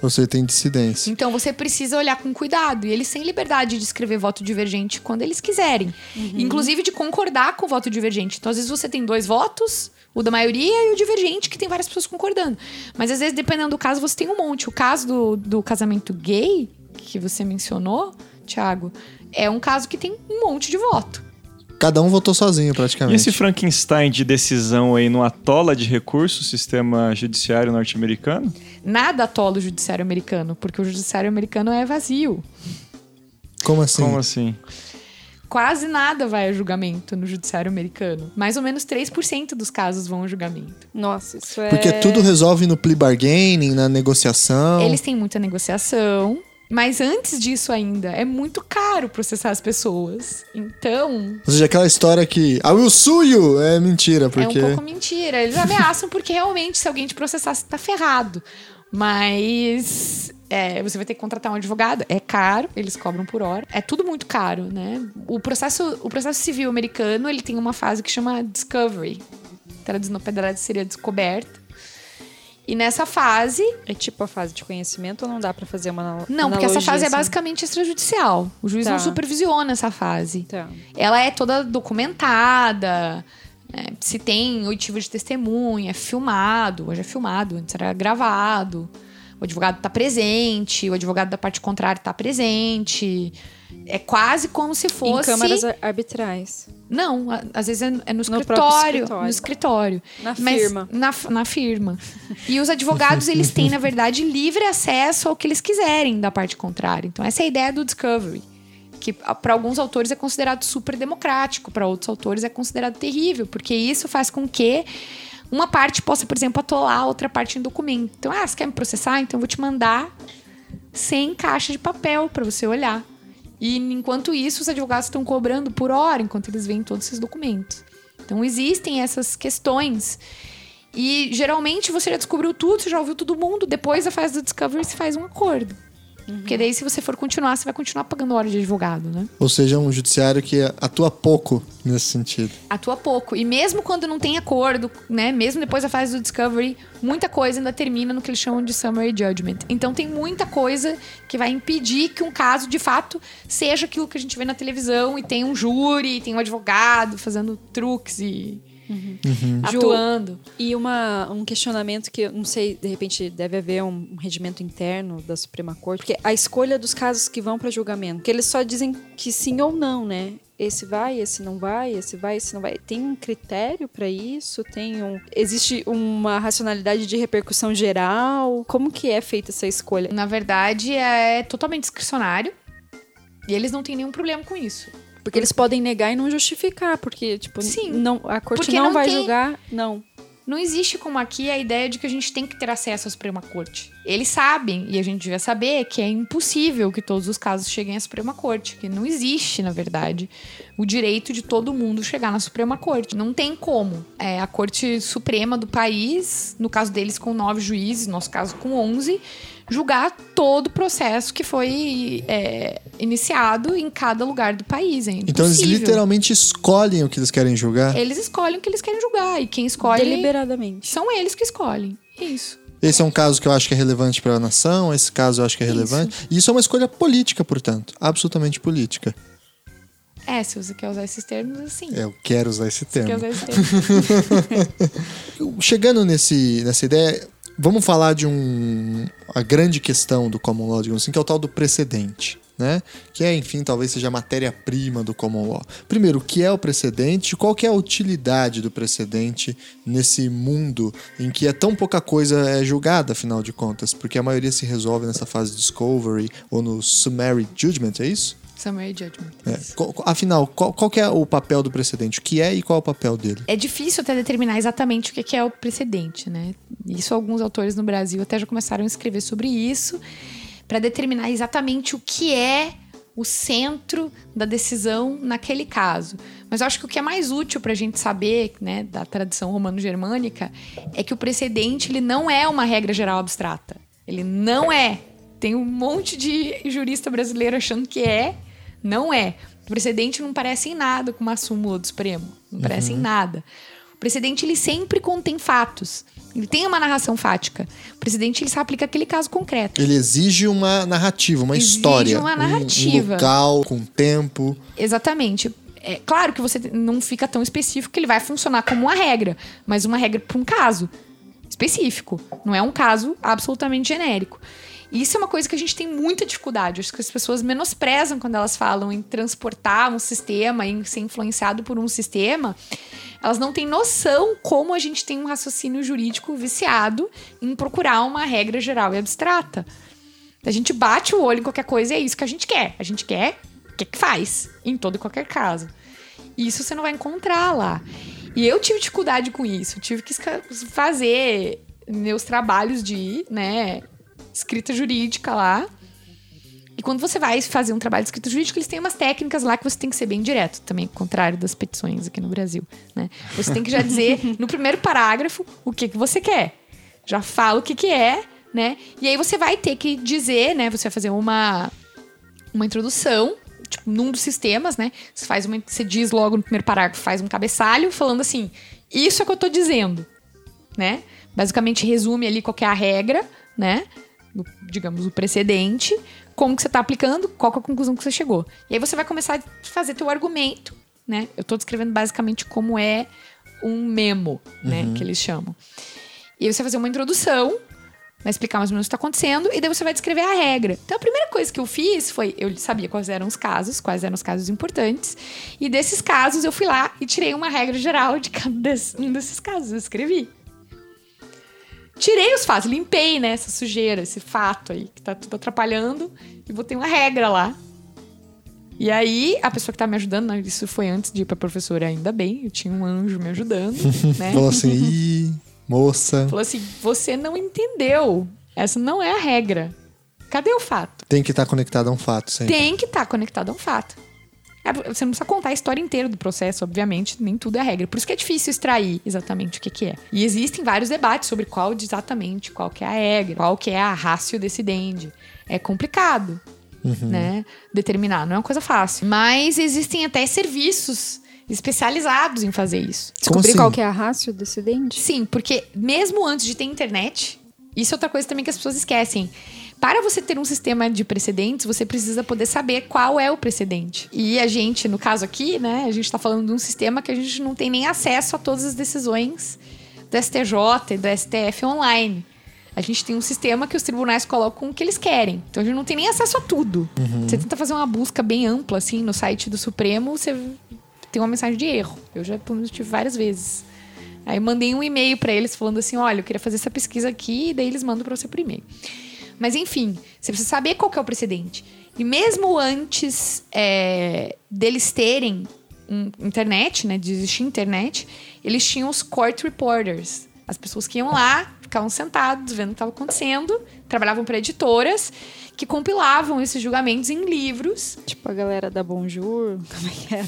Você tem dissidência. Então você precisa olhar com cuidado. E eles têm liberdade de escrever voto divergente quando eles quiserem. Inclusive de concordar com o voto divergente. Então, às vezes, você tem dois votos, o da maioria e o divergente, que tem várias pessoas concordando. Mas às vezes, dependendo do caso, você tem um monte. O caso do, do casamento gay, que você mencionou, Thiago, é um caso que tem um monte de voto. Cada um votou sozinho, E praticamente. esse Frankenstein de decisão aí não atola de recurso o sistema judiciário norte-americano? Nada atola o judiciário americano, porque o judiciário americano é vazio. Como assim? Como assim? Quase nada vai a julgamento no judiciário americano. Mais ou menos 3% dos casos vão a julgamento. Nossa, isso é. Porque tudo resolve no plea bargaining, na negociação. Eles têm muita negociação, mas antes disso ainda, é muito caro processar as pessoas. Então, Ou seja, aquela história que. Ah, will sue you! É mentira, porque. é um pouco mentira. Eles ameaçam porque realmente, se alguém te processar, você tá ferrado. Mas é, você vai ter que contratar um advogado. É caro, eles cobram por hora. É tudo muito caro, né? O processo, o processo civil americano, ele tem uma fase que chama discovery. Traduzindo pedaço seria descoberta. E nessa fase, É tipo a fase de conhecimento ou não dá pra fazer uma anal- Não, porque essa fase é assim? basicamente extrajudicial. O juiz Tá. não supervisiona essa fase. Tá. Ela é toda documentada. Né? Se tem oitivo de testemunha, é filmado. Hoje é filmado, antes era gravado. O advogado tá presente, o advogado da parte contrária tá presente. É quase como se fosse. Em câmaras ar- arbitrais. Não, às vezes é, é no escritório. escritório. No escritório. Na firma. Na, na firma. E os advogados, eles têm, na verdade, livre acesso ao que eles quiserem da parte contrária. Então, essa é a ideia do discovery. Que para alguns autores é considerado super democrático, para outros autores é considerado terrível, porque isso faz com que uma parte possa, por exemplo, atolar a outra parte em documento. Então, ah, você quer me processar? Então eu vou te mandar 100 caixas de papel para você olhar. E enquanto isso, os advogados estão cobrando por hora, enquanto eles veem todos esses documentos. Então existem essas questões. E geralmente você já descobriu tudo, você já ouviu todo mundo. Depois da fase do discovery, se faz um acordo. Porque daí, se você for continuar, você vai continuar pagando hora de advogado, né? Ou seja, um judiciário que atua pouco nesse sentido. Atua pouco. E mesmo quando não tem acordo, né? Mesmo depois da fase do discovery, muita coisa ainda termina no que eles chamam de summary judgment. Então tem muita coisa que vai impedir que um caso, de fato, seja aquilo que a gente vê na televisão e tem um júri, tem um advogado fazendo truques e Ju, atuando. E uma, um questionamento que eu não sei, de repente deve haver um, um regimento interno da Suprema Corte, porque a escolha dos casos que vão para julgamento, que eles só dizem que sim ou não, né? Esse vai, esse não vai, esse vai, esse não vai. Tem um critério para isso? Tem um existe uma racionalidade de repercussão geral? Como que é feita essa escolha? Na verdade, é totalmente discricionário. E eles não têm nenhum problema com isso. Porque eles podem negar e não justificar, porque tipo, Sim. não a corte não, não vai tem- julgar, não. Não existe como aqui a ideia de que a gente tem que ter acesso à Suprema Corte. Eles sabem, e a gente devia saber, que é impossível que todos os casos cheguem à Suprema Corte. Que não existe, na verdade, o direito de todo mundo chegar na Suprema Corte. Não tem como. É a Corte Suprema do país, no caso deles com nove juízes, no nosso caso com onze, julgar todo o processo que foi é, iniciado em cada lugar do país. É Então eles literalmente escolhem o que eles querem julgar. Eles escolhem o que eles querem julgar. E quem escolhe. Deliberadamente. São eles que escolhem. Isso. Esse é um caso que eu acho que é relevante para a nação, esse caso eu acho que é Isso. relevante. E isso é uma escolha política, portanto. Absolutamente política. É, se você quer usar esses termos, assim. Eu quero usar esse Quer termo. usar esses termos. Chegando nesse, nessa ideia, vamos falar de um a grande questão do common law, digamos assim, que é o tal do precedente. Né? Que é, enfim, talvez seja a matéria-prima do common law. Primeiro, o que é o precedente? Qual que é a utilidade do precedente nesse mundo em que é tão pouca coisa é julgada, afinal de contas? Porque a maioria se resolve nessa fase de discovery ou no summary judgment, é isso? Summary judgment. É. Afinal, qual, qual que é o papel do precedente? O que é e qual é o papel dele? É difícil até determinar exatamente o que é o precedente, né? Isso alguns autores no Brasil até já começaram a escrever sobre isso para determinar exatamente o que é o centro da decisão naquele caso. Mas eu acho que o que é mais útil para a gente saber, né, da tradição romano-germânica, é que o precedente ele não é uma regra geral abstrata. Ele não é. Tem um monte de jurista brasileiro achando que é, não é. O precedente não parece em nada com uma súmula do Supremo. Não parece em uhum. nada. O precedente ele sempre contém fatos. Ele tem uma narração fática. O presidente ele só aplica aquele caso concreto. Ele exige uma narrativa, uma exige história. uma narrativa. Um, um local, com tempo. Exatamente. É claro que você não fica tão específico que ele vai funcionar como uma regra, mas uma regra para um caso específico. Não é um caso absolutamente genérico. Isso é uma coisa que a gente tem muita dificuldade. Acho que as pessoas menosprezam quando elas falam em transportar um sistema, em ser influenciado por um sistema elas não têm noção como a gente tem um raciocínio jurídico viciado em procurar uma regra geral e abstrata. A gente bate o olho em qualquer coisa e é isso que a gente quer. A gente quer, o que, que faz? Em todo e qualquer caso. E isso você não vai encontrar lá. E eu tive dificuldade com isso. tive que fazer meus trabalhos de, né, escrita jurídica lá e quando você vai fazer um trabalho de escrita jurídica, eles têm umas técnicas lá que você tem que ser bem direto, também, contrário das petições aqui no Brasil. Né? Você tem que já dizer no primeiro parágrafo o que, que você quer. Já fala o que, que é, né? E aí você vai ter que dizer, né? Você vai fazer uma, uma introdução, tipo, num dos sistemas, né? Você faz uma. Você diz logo no primeiro parágrafo, faz um cabeçalho falando assim: isso é o que eu tô dizendo, né? Basicamente resume ali qual é a regra, né? Digamos, o precedente, como que você está aplicando, qual é a conclusão que você chegou. E aí você vai começar a fazer teu argumento, né? Eu estou descrevendo basicamente como é um memo, né? Uhum. Que eles chamam. E aí você vai fazer uma introdução, vai explicar mais ou menos o que está acontecendo, e daí você vai descrever a regra. Então a primeira coisa que eu fiz foi, eu sabia quais eram os casos, quais eram os casos importantes, e desses casos eu fui lá e tirei uma regra geral de cada um desses casos, eu escrevi. Tirei os fatos, limpei, né, essa sujeira, esse fato aí que tá tudo atrapalhando e botei uma regra lá. E aí, a pessoa que tá me ajudando, isso foi antes de ir pra professora, ainda bem, eu tinha um anjo me ajudando, né? Falou assim, Ih, moça. Falou assim: você não entendeu. Essa não é a regra. Cadê o fato? Tem que estar tá conectado a um fato, sempre. Tem que estar tá conectado a um fato. É, você não precisa contar a história inteira do processo, obviamente, nem tudo é regra. Por isso que é difícil extrair exatamente o que, que é. E existem vários debates sobre qual exatamente qual que é a regra, qual que é a ratio decidendi. É complicado, uhum. né? Determinar, não é uma coisa fácil. Mas existem até serviços especializados em fazer isso. Descobrir assim? qual que é a ratio decidendi? Sim, porque mesmo antes de ter internet, isso é outra coisa também que as pessoas esquecem para você ter um sistema de precedentes, você precisa poder saber qual é o precedente. E a gente, no caso aqui, né, a gente está falando de um sistema que a gente não tem nem acesso a todas as decisões do STJ e do STF online. A gente tem um sistema que os tribunais colocam o que eles querem. Então a gente não tem nem acesso a tudo. Uhum. Você tenta fazer uma busca bem ampla, assim, no site do Supremo, você tem uma mensagem de erro. Eu já tive várias vezes. Aí mandei um e-mail para eles falando assim: olha, eu queria fazer essa pesquisa aqui, e daí eles mandam para você por e-mail. Mas enfim, você precisa saber qual é o precedente. E mesmo antes é, deles terem um, internet, né, de existir internet, eles tinham os court reporters. As pessoas que iam lá, ficavam sentados, vendo o que estava acontecendo, trabalhavam para editoras que compilavam esses julgamentos em livros. Tipo a galera da Bonjour, como é que era?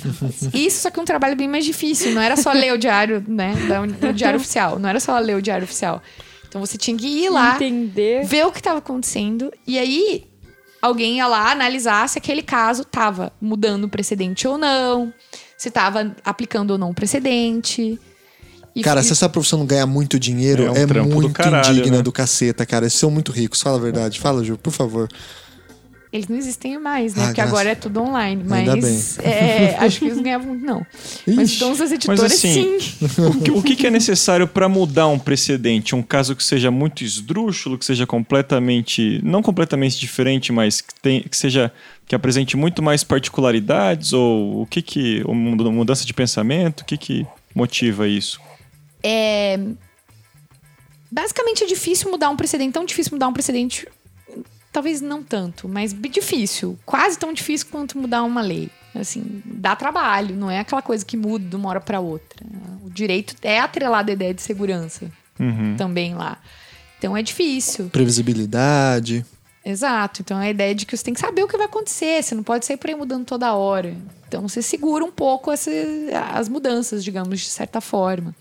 Isso, só que um trabalho bem mais difícil. Não era só ler o diário, né, do diário oficial. Não era só ler o diário oficial. Então você tinha que ir lá, Entender. ver o que estava acontecendo e aí alguém ia lá analisar se aquele caso estava mudando o precedente ou não, se estava aplicando ou não o precedente. E cara, se essa profissão não ganhar muito dinheiro, é, um é muito caralho, indigna né? do caceta, cara. Eles são muito ricos, fala a verdade. Fala, Ju, por favor. Eles não existem mais, né? Ah, Porque graças- agora é tudo online. Ainda Mas é, acho que eles não ganhavam muito, não. Mas Ixi. todas as editoras, assim, sim. O que, o que é necessário para mudar um precedente? Um caso que seja muito esdrúxulo, que seja completamente. Não completamente diferente, mas que, tem, que seja. que apresente muito mais particularidades? Ou o que que. mudança de pensamento? O que que motiva isso? É... Basicamente é difícil mudar um precedente. Tão difícil mudar um precedente. Talvez não tanto, mas difícil. Quase tão difícil quanto mudar uma lei. Assim, dá trabalho, não é aquela coisa que muda de uma hora para outra. O direito é atrelado à ideia de segurança Uhum. também lá. Então é difícil. Previsibilidade. Exato. Então a ideia de que você tem que saber o que vai acontecer, você não pode sair por aí mudando toda hora. Então você segura um pouco essa- as mudanças, digamos, de certa forma.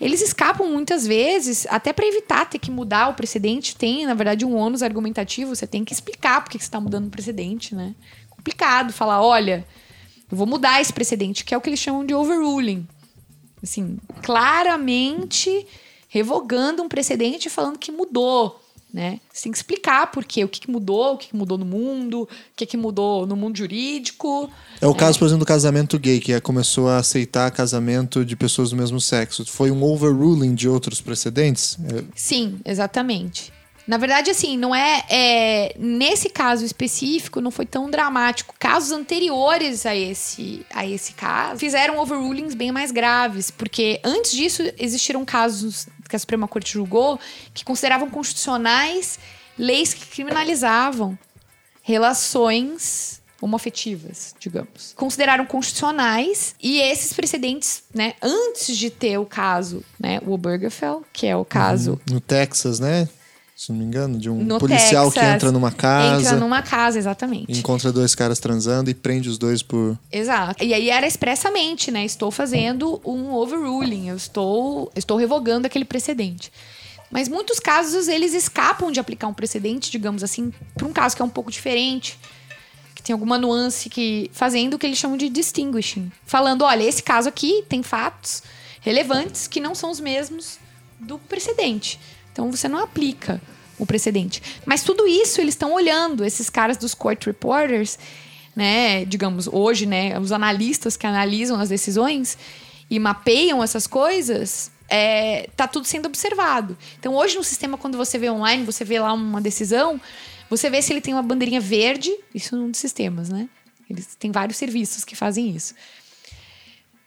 Eles escapam muitas vezes, até para evitar ter que mudar o precedente, tem, na verdade, um ônus argumentativo, você tem que explicar por que você está mudando o precedente, né? Complicado falar, olha, eu vou mudar esse precedente, que é o que eles chamam de overruling. Assim, claramente revogando um precedente e falando que mudou, né? Você tem que explicar por quê, o que que mudou, o que que mudou no mundo, o que que mudou no mundo jurídico. É o caso, por exemplo, do casamento gay, que é- começou a aceitar casamento de pessoas do mesmo sexo. Foi um overruling de outros precedentes? É, Sim, exatamente. Na verdade, assim, não é, é- Nesse caso específico, não foi tão dramático. Casos anteriores a esse, a esse caso fizeram overrulings bem mais graves, porque antes disso existiram casos que a Suprema Corte julgou que consideravam constitucionais leis que criminalizavam relações homoafetivas, digamos. Consideraram constitucionais e esses precedentes, né, antes de ter o caso, né, o Obergefell, que é o caso no Texas, né? Se não me engano, de um no policial que Texas, entra numa casa, Entra numa casa, exatamente. encontra dois caras transando e prende os dois por. Exato. E aí era expressamente, né? Estou fazendo um overruling, eu estou, estou revogando aquele precedente. Mas muitos casos eles escapam de aplicar um precedente, digamos assim, para um caso que é um pouco diferente, que tem alguma nuance que fazendo o que eles chamam de distinguishing, falando, olha, esse caso aqui tem fatos relevantes que não são os mesmos do precedente. Então você não aplica o precedente. Mas tudo isso eles estão olhando, esses caras dos court reporters, né, digamos, hoje, né, os analistas que analisam as decisões e mapeiam essas coisas, é, tá tudo sendo observado. Então, hoje no sistema, quando você vê online, você vê lá uma decisão, você vê se ele tem uma bandeirinha verde, isso num dos sistemas, né? Eles têm vários serviços que fazem isso.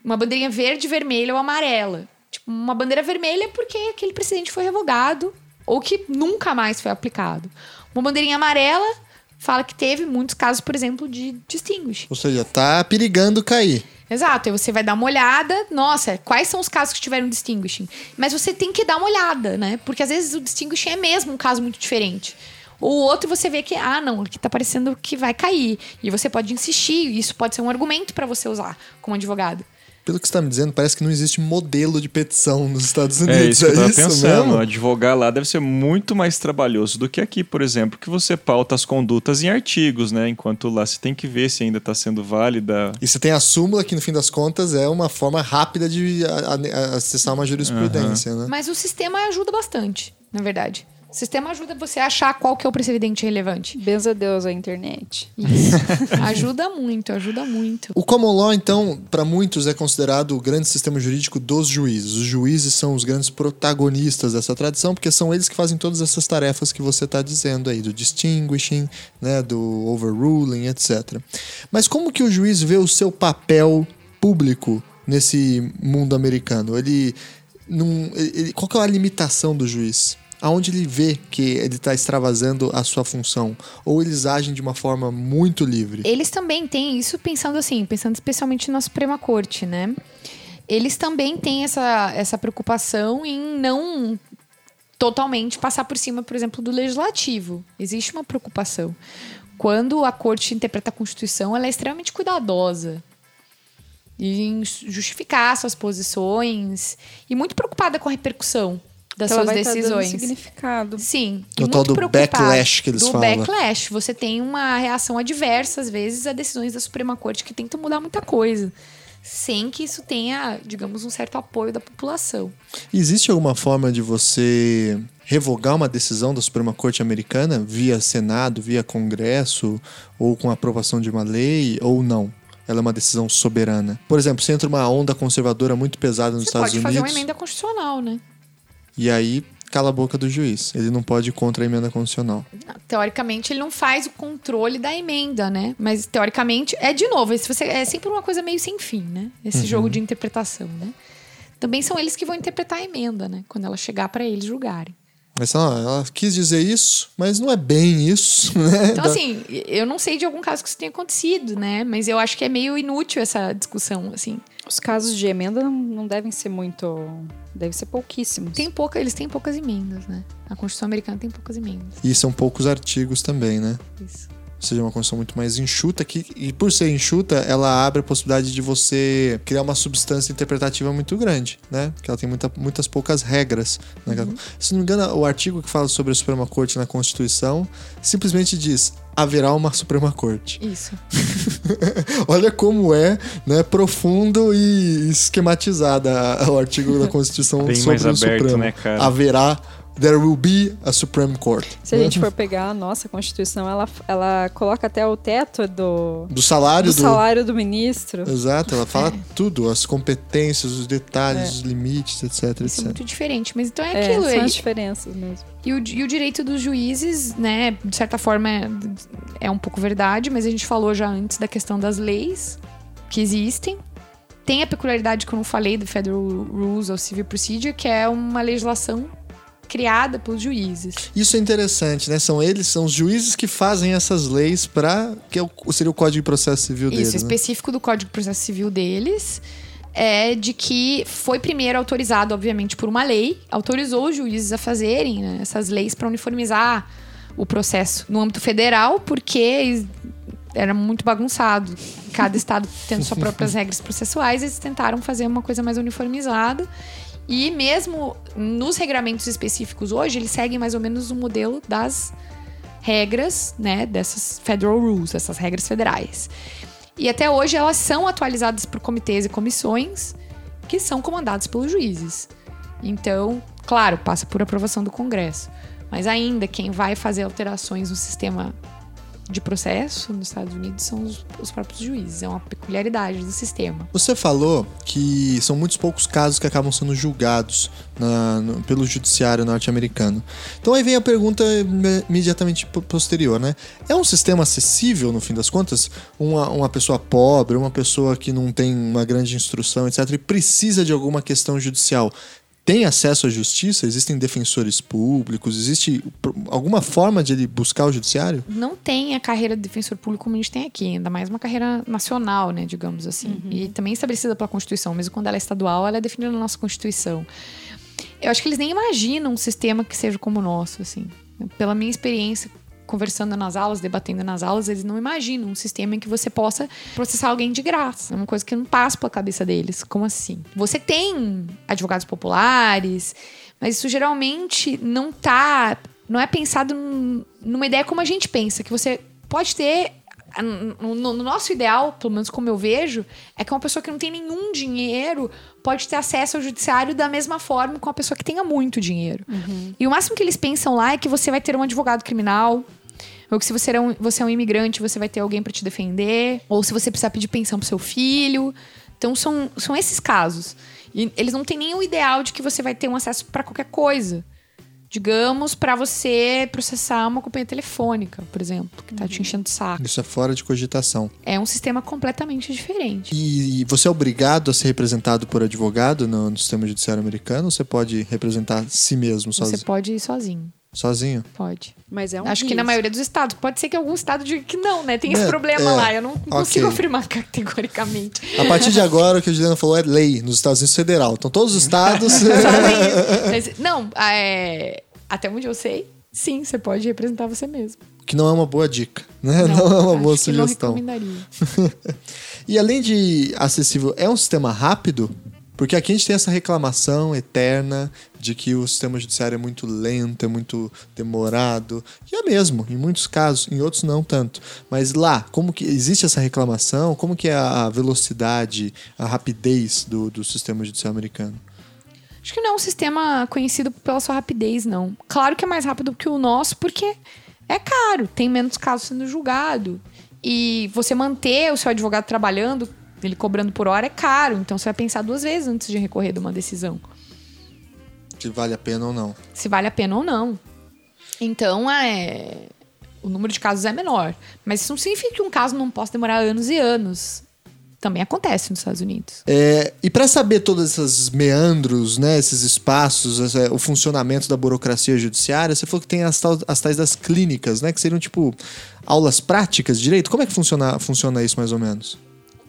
Uma bandeirinha verde, vermelha ou amarela. Tipo, uma bandeira vermelha porque aquele precedente foi revogado ou que nunca mais foi aplicado. Uma bandeirinha amarela fala que teve muitos casos, por exemplo, de distinguish. Ou seja, tá perigando cair. Exato, aí você vai dar uma olhada, nossa, quais são os casos que tiveram distinguishing? Mas você tem que dar uma olhada, né? Porque às vezes o distinguishing é mesmo um caso muito diferente. O outro você vê que, ah, não, aqui tá parecendo que vai cair. E você pode insistir, e isso pode ser um argumento para você usar como advogado. Pelo que você tá me dizendo, parece que não existe modelo de petição nos Estados Unidos. É isso que eu tava pensando. mesmo? Advogar lá deve ser muito mais trabalhoso do que aqui, por exemplo, que você pauta as condutas em artigos, né? Enquanto lá você tem que ver se ainda está sendo válida. E você tem a súmula, que no fim das contas é uma forma rápida de acessar uma jurisprudência, né? Mas o sistema ajuda bastante, na verdade. O sistema ajuda você a achar qual que é o precedente relevante. Benza a Deus a internet. Isso. ajuda muito, ajuda muito. O common law, então, para muitos é considerado o grande sistema jurídico dos juízes. Os juízes são os grandes protagonistas dessa tradição, porque são eles que fazem todas essas tarefas que você está dizendo aí, do distinguishing, né, do overruling, etc. Mas como que o juiz vê o seu papel público nesse mundo americano? Ele, não, ele qual que é a limitação do juiz? Aonde ele vê que ele está extravasando a sua função? Ou eles agem de uma forma muito livre? Eles também têm isso pensando assim, pensando especialmente na Suprema Corte, né? Eles também têm essa, essa preocupação em não totalmente passar por cima, por exemplo, do legislativo. Existe uma preocupação. Quando a corte interpreta a Constituição, ela é extremamente cuidadosa em justificar suas posições e muito preocupada com a repercussão das Ela suas vai tá dando decisões. significado. Sim. O e tal do backlash que eles do falam. backlash. Você tem uma reação adversa, às vezes, a decisões da Suprema Corte que tentam mudar muita coisa. sem que isso tenha, digamos, um certo apoio da população. Existe alguma forma de você revogar uma decisão da Suprema Corte Americana via Senado, via Congresso, ou com aprovação de uma lei, ou não? Ela é uma decisão soberana. Por exemplo, se entra uma onda conservadora muito pesada nos Você Estados pode fazer Unidos, uma emenda constitucional, né? E aí cala a boca do juiz. Ele não pode ir contra a emenda constitucional. Não, Teoricamente, ele não faz o controle da emenda, né? Mas teoricamente, é de novo, você, é sempre uma coisa meio sem fim, né? Esse jogo de interpretação, né? Também são eles que vão interpretar a emenda, né? Quando ela chegar para eles julgarem. Mas ó, ela quis dizer isso, mas não é bem isso, né? Então, assim, eu não sei de algum caso que isso tenha acontecido, né? Mas eu acho que é meio inútil essa discussão, assim. Os casos de emenda não, não devem ser muito. Devem ser pouquíssimos. Tem pouca, eles têm poucas emendas, né? A Constituição Americana tem poucas emendas. E são poucos artigos também, né? Isso. Ou seja, uma Constituição muito mais enxuta, que, e por ser enxuta, ela abre a possibilidade de você criar uma substância interpretativa muito grande, né? Porque ela tem muita, muitas poucas regras. Né? Se não me engano, o artigo que fala sobre a Suprema Corte na Constituição simplesmente diz: haverá uma Suprema Corte. Isso. Olha como é né, profundo e esquematizada o artigo da Constituição Bem sobre mais o aberto, Supremo. né, cara? Haverá, there will be a Supreme Court. Se a gente for pegar a nossa Constituição, ela, ela coloca até o teto do, Do salário do do, salário do ministro. Exato, ela fala É. tudo, as competências, os detalhes, os limites, etc, Isso é etc. muito diferente. Mas então é, É, aquilo. são e- as diferenças mesmo. E o, e o direito dos juízes, né, de certa forma é, é um pouco verdade, mas a gente falou já antes da questão das leis que existem. Tem a peculiaridade que eu não falei do Federal Rules of Civil Procedure, que é uma legislação criada pelos juízes. Isso é interessante, né? São eles, são os juízes que fazem essas leis para que é o- seria o Código de Processo Civil Isso, deles, né? específico do Código de Processo Civil deles, é de que foi primeiro autorizado, obviamente, por uma lei, autorizou os juízes a fazerem né, essas leis para uniformizar o processo no âmbito federal, porque era muito bagunçado. Cada estado tendo suas próprias regras processuais, eles tentaram fazer uma coisa mais uniformizada. E mesmo nos regramentos específicos hoje, eles seguem mais ou menos o modelo das regras, né, dessas federal rules, essas regras federais. E até hoje elas são atualizadas por comitês e comissões que são comandados pelos juízes. Então, claro, passa por aprovação do Congresso. Mas ainda quem vai fazer alterações no sistema de processo nos Estados Unidos são os, os próprios juízes. É uma peculiaridade do sistema. Você falou que são muitos poucos casos que acabam sendo julgados na- no- pelo judiciário norte-americano. Então aí vem a pergunta me- imediatamente po- posterior, né? É um sistema acessível, no fim das contas? Uma, uma pessoa pobre, uma pessoa que não tem uma grande instrução, etc., e precisa de alguma questão judicial. Tem acesso à justiça? Existem defensores públicos? Existe alguma forma de ele buscar o judiciário? Não tem a carreira de defensor público como a gente tem aqui, ainda mais uma carreira nacional, né, digamos assim. E também estabelecida pela Constituição, mesmo quando ela é estadual, ela é definida na nossa Constituição. Eu acho que eles nem imaginam um sistema que seja como o nosso, assim. Pela minha experiência conversando nas aulas, debatendo nas aulas, eles não imaginam um sistema em que você possa processar alguém de graça. É uma coisa que não passa pela cabeça deles. Como assim? Você tem advogados populares, mas isso geralmente não tá. Não é pensado num- numa ideia como a gente pensa, que você pode ter. No, no- no nosso ideal, pelo menos como eu vejo, é que uma pessoa que não tem nenhum dinheiro pode ter acesso ao judiciário da mesma forma com uma pessoa que tenha muito dinheiro. E o máximo que eles pensam lá é que você vai ter um advogado criminal, ou que se você é um, você é um imigrante, você vai ter alguém para te defender, ou se você precisar pedir pensão pro seu filho. Então são, são esses casos. E eles não têm nem o ideal de que você vai ter um acesso para qualquer coisa. Digamos, para você processar uma companhia telefônica, por exemplo, que tá te enchendo de saco. Isso é fora de cogitação. É um sistema completamente diferente. E, você é obrigado a ser representado por advogado no, no sistema judiciário americano ou você pode representar si mesmo, Você sozinho? pode ir sozinho. Sozinho? Pode. Mas é um Acho que na risco. maioria dos estados. Pode ser que algum estado diga que não, né? Tem esse É, problema é. lá. Eu não consigo Ok. afirmar categoricamente. A partir de agora, o que a Juliana falou é lei nos Estados Unidos federal. Então, todos os estados. Mas, não, é, até onde eu sei, sim, você pode representar você mesmo. que não é uma boa dica, né? Não, é uma acho boa que Não sugestão. recomendaria. E além de acessível, é um sistema rápido? Porque aqui a gente tem essa reclamação eterna de que o sistema judiciário é muito lento, é muito demorado. E é mesmo, em muitos casos, em outros não tanto. Mas lá, como que existe essa reclamação? Como que é a velocidade, a rapidez do, do sistema judicial americano? Acho que não é um sistema conhecido pela sua rapidez, não. Claro que é mais rápido que o nosso, porque é caro, tem menos casos sendo julgado. E você manter o seu advogado trabalhando, ele cobrando por hora, é caro. Então você vai pensar duas vezes antes de recorrer de uma decisão. Se vale a pena ou não. Se vale a pena ou não. Então, é... o número de casos é menor. Mas isso não significa que um caso não possa demorar anos e anos também acontece nos Estados Unidos. É, e para saber todos esses meandros, né, esses espaços, o funcionamento da burocracia judiciária, você falou que tem as, as tais das clínicas, né, que seriam tipo aulas práticas de direito. Como é que funciona, funciona isso mais ou menos?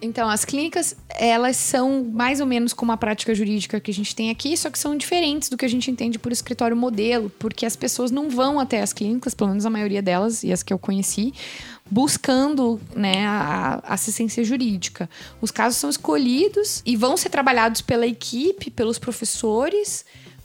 Então, as clínicas, elas são mais ou menos como a prática jurídica que a gente tem aqui, só que são diferentes do que a gente entende por escritório modelo, porque as pessoas não vão até as clínicas, pelo menos a maioria delas, e as que eu conheci, buscando né, a, assistência jurídica. Os casos são escolhidos e vão ser trabalhados pela equipe, pelos professores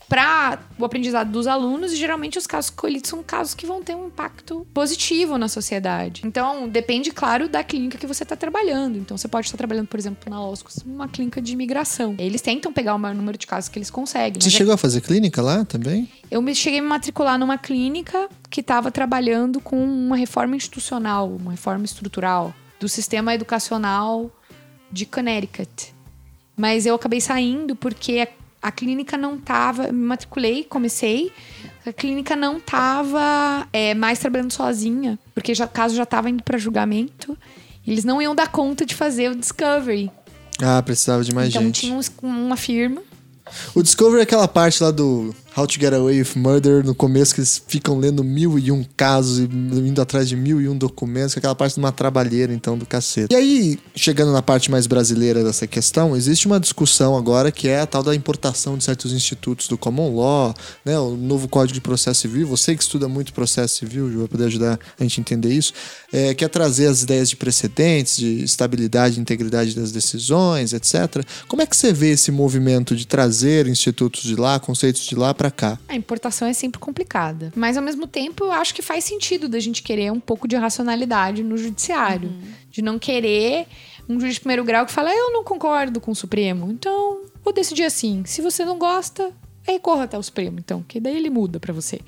para o aprendizado dos alunos e geralmente os casos escolhidos são casos que vão ter um impacto positivo na sociedade. Então, depende, claro, da clínica que você está trabalhando. Então, você pode estar trabalhando, por exemplo, na Loscos, uma clínica de imigração. Eles tentam pegar o maior número de casos que eles conseguem. Você chegou é... a fazer clínica lá também? Eu me cheguei a me matricular numa clínica que estava trabalhando com uma reforma institucional, uma reforma estrutural do sistema educacional de Connecticut. Mas eu acabei saindo porque a clínica não tava. Me matriculei, comecei. A clínica não tava é, mais trabalhando sozinha, porque o caso já tava indo para julgamento. Eles não iam dar conta de fazer o discovery. Ah, precisava de mais então, gente. Então tinha uma firma. O discovery é aquela parte lá do How to Get Away with Murder, no começo que eles ficam lendo mil e um casos e indo atrás de mil e um documentos, é aquela parte de uma trabalheira, então, do cacete. E aí, chegando na parte mais brasileira dessa questão, existe uma discussão agora que é a tal da importação de certos institutos do Common Law, né, o novo Código de Processo Civil. Você que estuda muito processo civil, vai poder ajudar a gente a entender isso, é, quer trazer as ideias de precedentes, de estabilidade e integridade das decisões, etc. Como é que você vê esse movimento de trazer institutos de lá, conceitos de lá, para para cá. A importação é sempre complicada. Mas ao mesmo tempo, eu acho que faz sentido da gente querer um pouco de racionalidade no judiciário. Uhum. De não querer um juiz de primeiro grau que fala, eu não concordo com o Supremo, então vou decidir assim. Se você não gosta, recorra até o Supremo, então, que daí ele muda para você.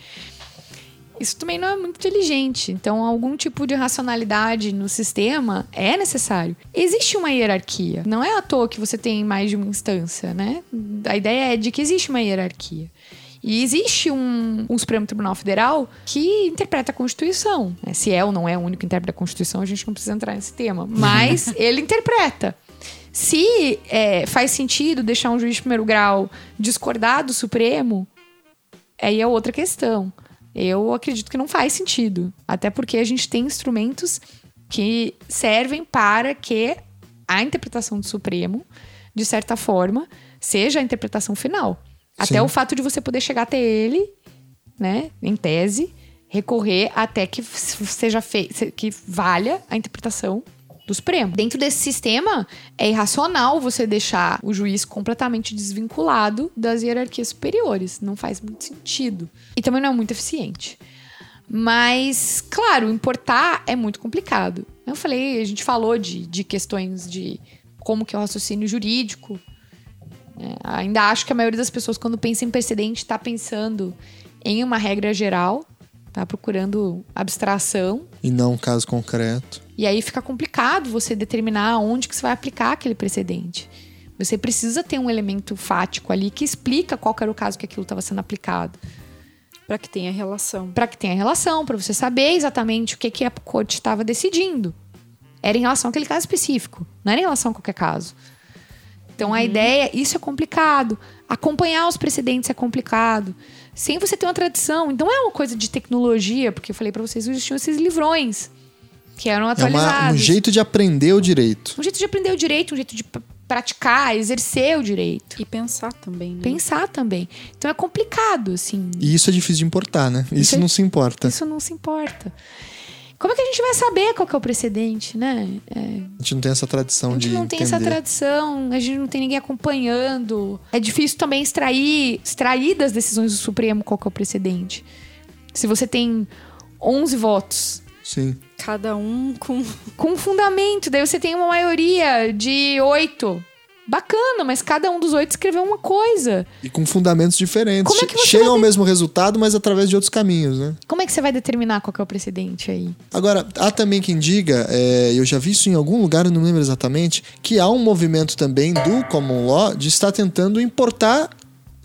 Isso também não é muito inteligente. Então, algum tipo de racionalidade no sistema é necessário. Existe uma hierarquia. Não é à toa que você tem mais de uma instância, né? A ideia é de que existe uma hierarquia. E existe um, um, Supremo Tribunal Federal que interpreta a Constituição. Né? Se é ou não é o único que interpreta a Constituição, a gente não precisa entrar nesse tema. Mas ele interpreta. Se é, faz sentido deixar um juiz de primeiro grau discordar do Supremo, aí é outra questão. Eu acredito que não faz sentido. Até porque a gente tem instrumentos que servem para que a interpretação do Supremo, de certa forma, seja a interpretação final. Até Sim. o fato de você poder chegar até ele, né, em tese, recorrer até que seja feito, que valha a interpretação do Supremo. Dentro desse sistema, é irracional você deixar o juiz completamente desvinculado das hierarquias superiores. Não faz muito sentido. E também não é muito eficiente. Mas, claro, importar é muito complicado. Eu falei, a gente falou de, de questões de como que é o raciocínio jurídico é, ainda acho que a maioria das pessoas, quando pensa em precedente, está pensando em uma regra geral, tá procurando abstração. E não um caso concreto. E aí fica complicado você determinar onde que você vai aplicar aquele precedente. Você precisa ter um elemento fático ali que explica qual era o caso que aquilo estava sendo aplicado. Para que tenha relação. Para que tenha relação, para você saber exatamente o que, que a corte estava decidindo. Era em relação àquele caso específico, não era em relação a qualquer caso. Então uhum. a ideia, isso é complicado. Acompanhar os precedentes é complicado. Sem você ter uma tradição. Então é uma coisa de tecnologia, porque eu falei para vocês, existiam esses livrões que eram atualizados. É uma, um jeito de aprender o direito. Um jeito de aprender o direito, um jeito de praticar, exercer o direito. E pensar também, né? Pensar também. Então é complicado, assim. E isso é difícil de importar, né? Isso, isso é, não se importa. Isso não se importa. Como é que a gente vai saber qual que é o precedente, né? É, A gente não tem essa tradição a gente de não tem entender. essa tradição, a gente não tem ninguém acompanhando. É difícil também extrair, extrair das decisões do Supremo qual que é o precedente. Se você tem 11 votos Sim. Cada um com. com fundamento, daí você tem uma maioria de oito. Bacana, mas cada um dos oito escreveu uma coisa. E com fundamentos diferentes. Como é que você Chegam ao mesmo resultado, mas através de outros caminhos, né? Como é que você vai determinar qual que é o precedente aí? Agora, há também quem diga, é, eu já vi isso em algum lugar, eu não lembro exatamente, que há um movimento também do Common Law de estar tentando importar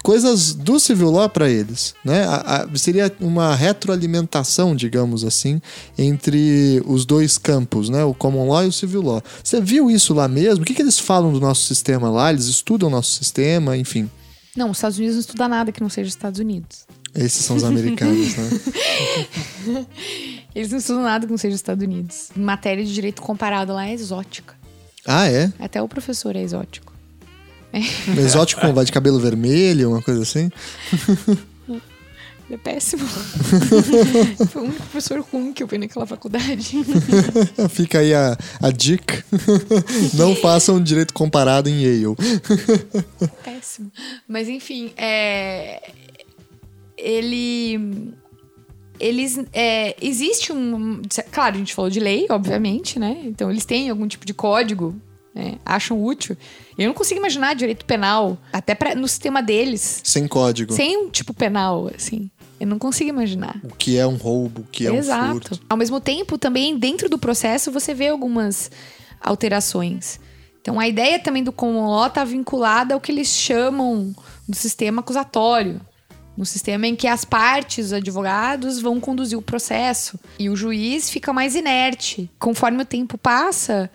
coisas do Civil Law para eles. Né? A- a- seria uma retroalimentação, digamos assim, entre os dois campos, né? o Common Law e o Civil Law. Você viu isso lá mesmo? O que, que eles falam do nosso sistema lá? Eles estudam o nosso sistema, enfim. Não, os Estados Unidos não estuda nada que não seja os Estados Unidos. Esses são os americanos, né? Eles não estudam nada que não seja os Estados Unidos. Matéria de direito comparado lá é exótica. Ah, é? Até o professor é exótico. Exótico como vai de cabelo vermelho, uma coisa assim? Ele é péssimo. Foi o único professor ruim que eu vi naquela faculdade. Fica aí a, a dica. Não façam direito comparado em Yale. péssimo. Mas enfim, é... ele. Eles. É... Existe um. Claro, a gente falou de lei, obviamente, né? Então eles têm algum tipo de código, né? Acham útil. Eu não consigo imaginar direito penal, até pra... no sistema deles, Sem código. sem um tipo penal, assim. Eu não consigo imaginar. O que é um roubo, o que é um furto. Ao mesmo tempo, também dentro do processo você vê algumas alterações. Então a ideia também do common law está vinculada ao que eles chamam do sistema acusatório. No sistema em que as partes, os advogados, vão conduzir o processo. E o juiz fica mais inerte. Conforme o tempo passa,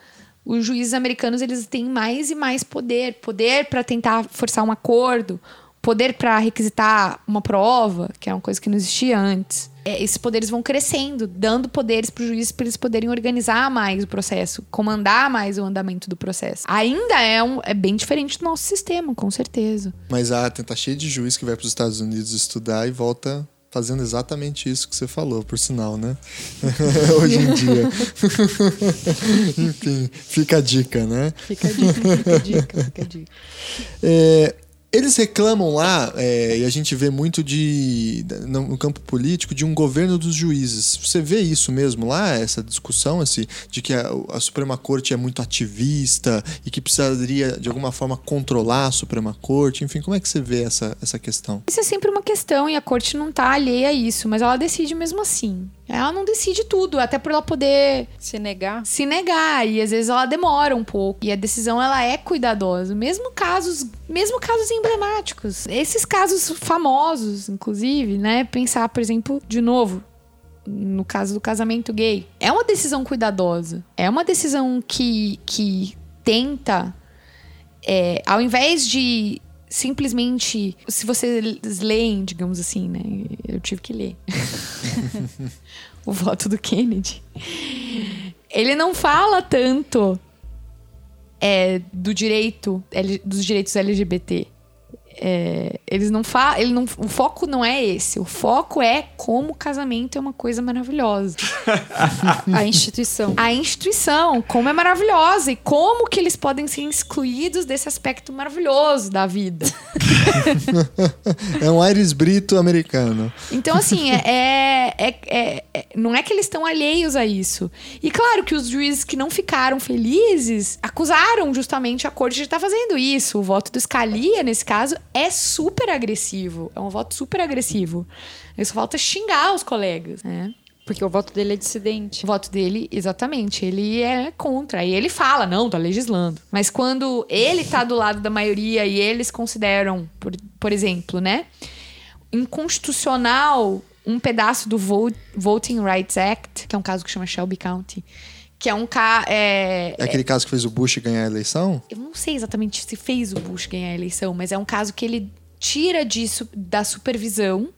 os juízes americanos eles têm mais e mais poder. Poder para tentar forçar um acordo, poder para requisitar uma prova, que é uma coisa que não existia antes. É, esses poderes vão crescendo, dando poderes para os juízes para eles poderem organizar mais o processo, comandar mais o andamento do processo. Ainda é, um, é bem diferente do nosso sistema, com certeza. Mas ah, tem- tá cheio de juiz que vai para os Estados Unidos estudar e volta fazendo exatamente isso que você falou, por sinal, né? Hoje em dia. Enfim, fica a dica, né? Fica a dica, fica a dica, fica a dica. É, eles reclamam lá, é, e a gente vê muito de no campo político, de um governo dos juízes. Você vê isso mesmo lá, essa discussão esse, de que a, a Suprema Corte é muito ativista e que precisaria, de alguma forma, controlar a Suprema Corte. Enfim, como é que você vê essa, essa questão? Isso é sempre uma questão e a corte não tá alheia a isso, mas ela decide mesmo assim. Ela não decide tudo, até por ela poder Se negar. se negar e às vezes ela demora um pouco e a decisão ela é cuidadosa. Mesmo casos mesmo casos emblemáticos. Esses casos famosos inclusive né pensar por exemplo de novo no caso do casamento gay. É uma decisão cuidadosa. É uma decisão que que tenta é, ao invés de simplesmente se vocês leem digamos assim né eu tive que ler o voto do Kennedy ele não fala tanto é, do direito dos direitos LGBT. É, eles não falam, ele não, o foco não é esse. O foco é como o casamento é uma coisa maravilhosa. A instituição. A instituição, como é maravilhosa e como que eles podem ser excluídos desse aspecto maravilhoso da vida. É um Aires Brito americano. Então, assim, é, é- é- é- é- não é que eles estão alheios a isso. E claro que os juízes que não ficaram felizes acusaram justamente a corte de estar fazendo isso. O voto do Scalia, nesse caso, é super agressivo. É um voto super agressivo. Aí só falta xingar os colegas, né? Porque o voto dele é dissidente. O voto dele, exatamente, ele é contra. Aí ele fala, não, tá legislando. Mas quando ele tá do lado da maioria e eles consideram, por, por exemplo, né, inconstitucional um pedaço do Vo- Voting Rights Act, que é um caso que chama Shelby County, que é um é, É aquele caso que fez o Bush ganhar a eleição? eu não sei exatamente se fez o Bush ganhar a eleição, mas é um caso que ele tira disso da supervisão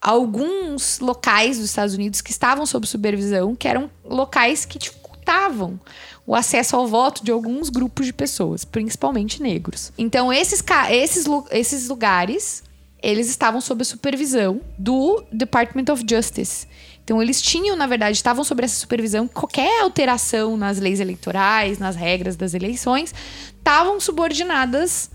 alguns locais dos Estados Unidos que estavam sob supervisão, que eram locais que dificultavam o acesso ao voto de alguns grupos de pessoas, principalmente negros. Então, esses, esses, esses lugares, eles estavam sob a supervisão do Department of Justice. Então eles tinham, na verdade, estavam sob essa supervisão. Qualquer alteração nas leis eleitorais, nas regras das eleições, estavam subordinadas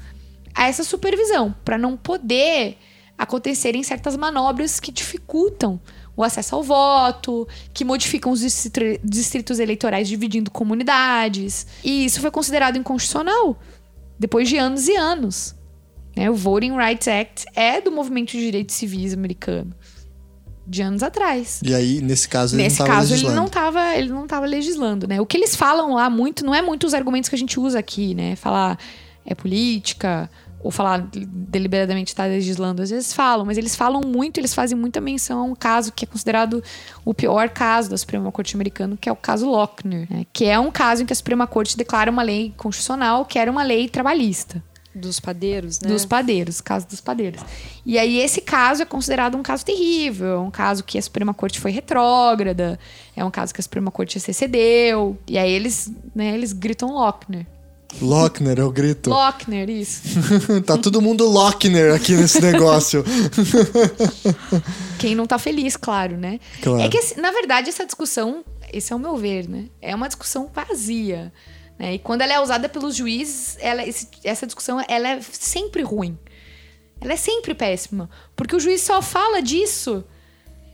a essa supervisão, para não poder acontecerem certas manobras que dificultam o acesso ao voto, que modificam os distri- distritos eleitorais dividindo comunidades. E isso foi considerado inconstitucional depois de anos e anos. né? O Voting Rights Act é do movimento de direitos civis americano. De anos atrás. E aí, nesse caso, ele Nesse não tava caso, ele legislando. não tava, ele não tava legislando, né? O que eles falam lá muito, não é muito os argumentos que a gente usa aqui, né? Falar é política, ou falar deliberadamente está legislando, às vezes falam, mas eles falam muito, eles fazem muita menção a um caso que é considerado o pior caso da Suprema Corte americana, que é o caso Lochner, né? que é um caso em que a Suprema Corte declara uma lei constitucional que era uma lei trabalhista. Dos padeiros, né? Dos padeiros, caso dos padeiros. E aí esse caso é considerado um caso terrível, é um caso que a Suprema Corte foi retrógrada, é um caso que a Suprema Corte se excedeu. E aí eles, né, eles gritam Lochner. Lochner, eu grito. Lochner, isso. tá todo mundo Lochner aqui nesse negócio. Quem não tá feliz, claro, né? Claro. É que, na verdade, essa discussão, esse é o meu ver, né? É uma discussão vazia. Né? E quando ela é usada pelos juízes, ela, esse- essa discussão ela é sempre ruim. Ela é sempre péssima. Porque o juiz só fala disso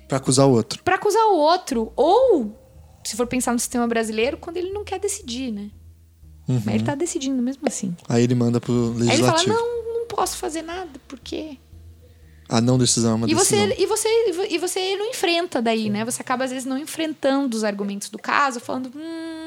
pra acusar o outro. Pra acusar o outro. Ou, se for pensar no sistema brasileiro, quando ele não quer decidir, né? Uhum. Mas ele tá decidindo mesmo assim. Aí ele manda pro Aí ele fala: legislativo. não, não posso fazer nada, por quê? A não decisão é uma E decisão. você, e, você, e você não enfrenta daí, né? Você acaba, às vezes, não enfrentando os argumentos do caso, falando. Hum.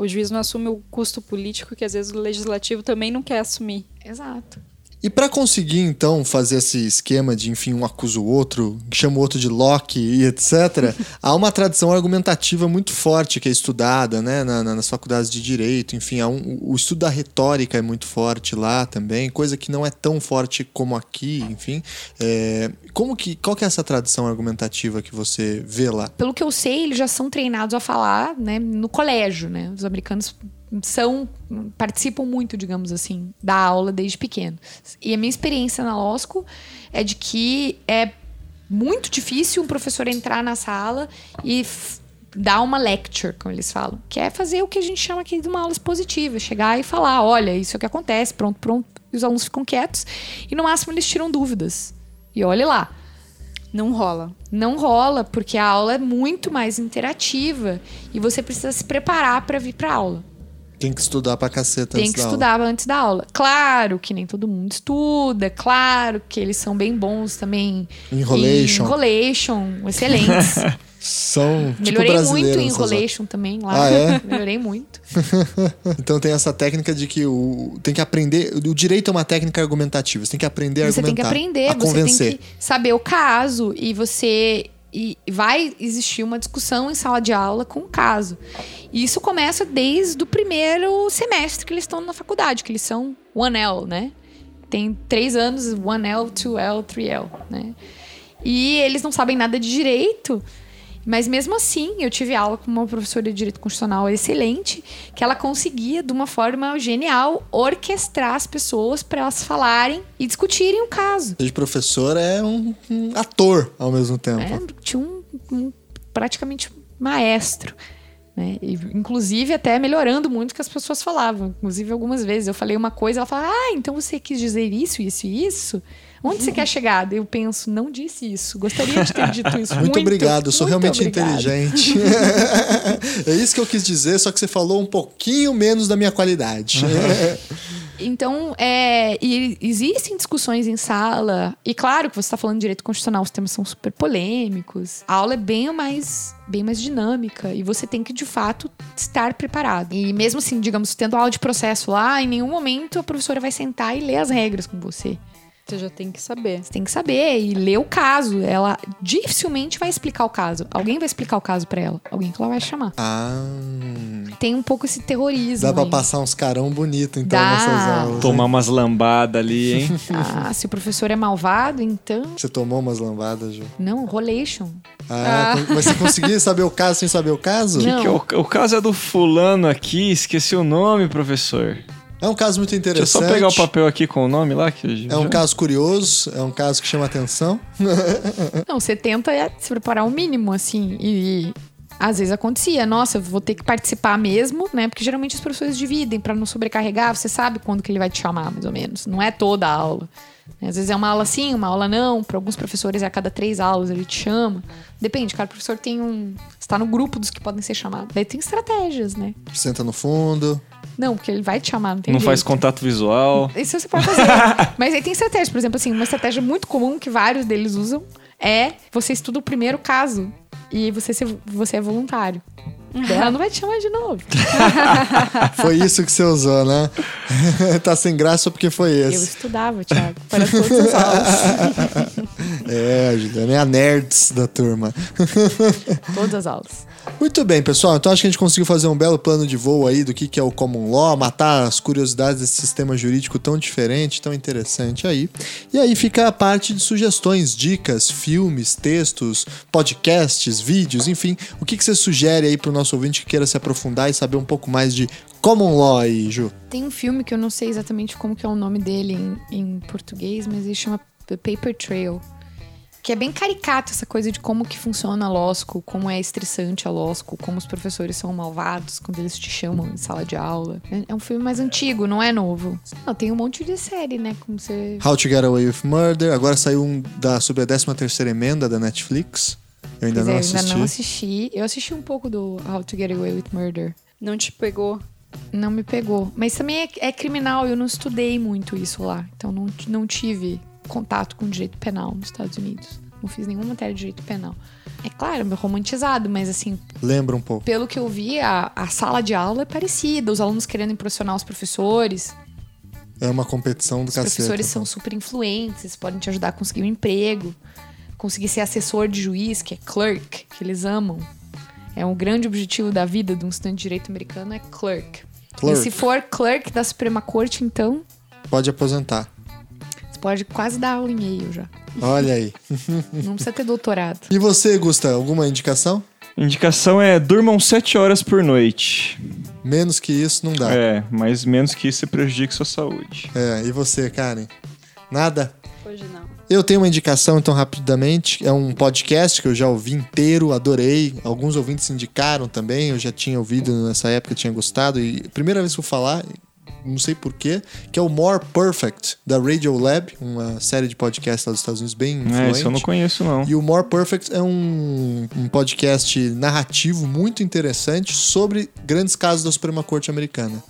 O juiz não assume o custo político que às vezes o legislativo também não quer assumir. Exato. E pra conseguir, então, fazer esse esquema de, enfim, um acusa o outro, chama o outro de Locke e etc., há uma tradição argumentativa muito forte que é estudada né, na- na- nas faculdades de direito. Enfim, um- o estudo da retórica é muito forte lá também, coisa que não é tão forte como aqui, enfim. É, como que, qual que é essa tradição argumentativa que você vê lá? Pelo que eu sei, eles já são treinados a falar, né, no colégio, né? Os americanos são participam muito, digamos assim, da aula desde pequeno. E a minha experiência na LOSCO é de que é muito difícil um professor entrar na sala e dar uma lecture, como eles falam, que é fazer o que a gente chama aqui de uma aula expositiva, chegar e falar, olha, isso é o que acontece, pronto, pronto, e os alunos ficam quietos e no máximo eles tiram dúvidas. E olhe lá, Não rola. não rola, porque a aula é muito mais interativa e você precisa se preparar para vir para aula. Tem que estudar pra caceta Tem antes que da aula. estudar antes da aula. Claro que nem todo mundo estuda, claro que eles são bem bons também. Enrolation. Em enrolation, excelentes. São tipo Melhorei muito em horas. enrolation também lá. Ah, é? Melhorei muito. Então tem essa técnica de que o tem que aprender. O direito é uma técnica argumentativa. Você tem que aprender a Você tem que argumentar. aprender, a você convencer. tem que saber o caso e você e vai existir uma discussão em sala de aula com o caso. E isso começa desde o primeiro semestre que eles estão na faculdade, que eles são 1L, né? Tem três anos, 1L, 2L, 3L, né? E eles não sabem nada de direito. Mas mesmo assim, eu tive aula com uma professora de direito constitucional excelente, que ela conseguia, de uma forma genial, orquestrar as pessoas para elas falarem e discutirem o caso. De professor é um, um ator ao mesmo tempo. É, tinha um, um praticamente maestro. Né? E, inclusive, até melhorando muito o que as pessoas falavam. Inclusive, algumas vezes eu falei uma coisa, ela fala: Ah, então você quis dizer isso, isso e isso? Onde você quer chegar? Eu penso, não disse isso. Gostaria de ter dito isso. Muito, obrigado, eu sou muito realmente obrigado. inteligente. é isso que eu quis dizer, só que você falou um pouquinho menos da minha qualidade. Então, é, existem discussões em sala. E claro que você está falando de direito constitucional, os temas são super polêmicos. A aula é bem mais, bem mais dinâmica. E você tem que, de fato, estar preparado. E mesmo assim, digamos, tendo aula de processo lá, em nenhum momento a professora vai sentar e ler as regras com você. Você já tem que saber. Você tem que saber e ler o caso. Ela dificilmente vai explicar o caso. Alguém vai explicar o caso para ela. Alguém que ela vai chamar. ah, Tem um pouco esse terrorismo. dá pra aí. passar uns carão bonito então Dá. nessas aulas. Tomar umas lambadas ali, hein? Ah, se o professor é malvado, então. Você tomou umas lambadas, Ju? Não, rolation. Ah, Mas você conseguia saber o caso sem saber o caso? Não. Que o, o caso é do fulano aqui, esqueci o nome, professor. É um caso muito Deixa eu interessante. só pegar o papel aqui com o nome lá. Que É um já- caso curioso, é um caso que chama atenção. Não, você tenta é, se preparar o mínimo, assim, e, e às vezes acontecia, nossa, eu vou ter que participar mesmo, né? Porque geralmente os professores dividem pra não sobrecarregar, você sabe quando que ele vai te chamar, mais ou menos. Não é toda a aula. né? Às vezes é uma aula sim, uma aula não. Para alguns professores é a cada três aulas ele te chama. Depende, cada professor tem um. está no grupo dos que podem ser chamados. Daí tem estratégias, né? Senta no fundo. Não, porque ele vai te chamar, não tem Não jeito. faz contato visual. Isso você pode fazer. Mas aí tem estratégias. Por exemplo, assim, uma estratégia muito comum que vários deles usam é você estuda o primeiro caso e você, se- você é voluntário. Ela não vai te chamar de novo. Foi isso que você usou, né? tá sem graça porque foi Eu esse. estudava, Thiago, para todas as aulas. É, Juliana, é a nerds da turma. todas as aulas. Muito bem, pessoal. Então acho que a gente conseguiu fazer um belo plano de voo aí do que, que é o common law, matar as curiosidades desse sistema jurídico tão diferente, tão interessante aí. E aí fica a parte de sugestões, dicas, filmes, textos, podcasts, vídeos, enfim. O que, que você sugere aí pro nosso ouvinte que queira se aprofundar e saber um pouco mais de common law aí, Ju? Tem um filme que eu não sei exatamente como que é o nome dele em, em português, mas ele chama The Paper Trail. Que é bem caricato essa coisa de como que funciona a school, como é estressante a school, como os professores são malvados quando eles te chamam em sala de aula. É- É um filme mais antigo, não é novo. Não, tem um monte de série, né? Como você... How to Get Away with Murder. Agora saiu um da, sobre a 13 terceira emenda da Netflix. Eu ainda Pois não é, eu assisti. ainda não assisti. Eu assisti um pouco do How to Get Away with Murder. Não te pegou? Não me pegou. Mas também é, é criminal, eu não estudei muito isso lá. Então não, não tive contato com direito penal nos Estados Unidos. Não fiz nenhuma matéria de direito penal. É claro, é romantizado, mas assim, Lembra um pouco. pelo que eu vi, a, a sala de aula é parecida. Os alunos querendo impressionar os professores. É uma competição do Os cacete. professores são super influentes, podem te ajudar a conseguir um emprego, conseguir ser assessor de juiz, que é clerk, que eles amam. É um grande objetivo da vida de um estudante de direito americano, é clerk. Clerk. E se for clerk da Suprema Corte, então, Pode aposentar. Pode quase dar aula em meio já. Olha aí. Não precisa ter doutorado. E você, Gusta, alguma indicação? Indicação é durmam 7 horas por noite. Menos que isso não dá. É, mas menos que isso você prejudique sua saúde. É, e você, Karen? Nada? Hoje não. Eu tenho uma indicação, então, rapidamente. É um podcast que eu já ouvi inteiro, adorei. Alguns ouvintes indicaram também. Eu já tinha ouvido nessa época, tinha gostado. E primeira vez que eu vou falar, não sei porquê, que é o More Perfect, da Radio Lab, uma série de podcasts lá dos Estados Unidos bem É, influente. isso eu não conheço, não. E o More Perfect é um, um podcast narrativo muito interessante sobre grandes casos da Suprema Corte Americana.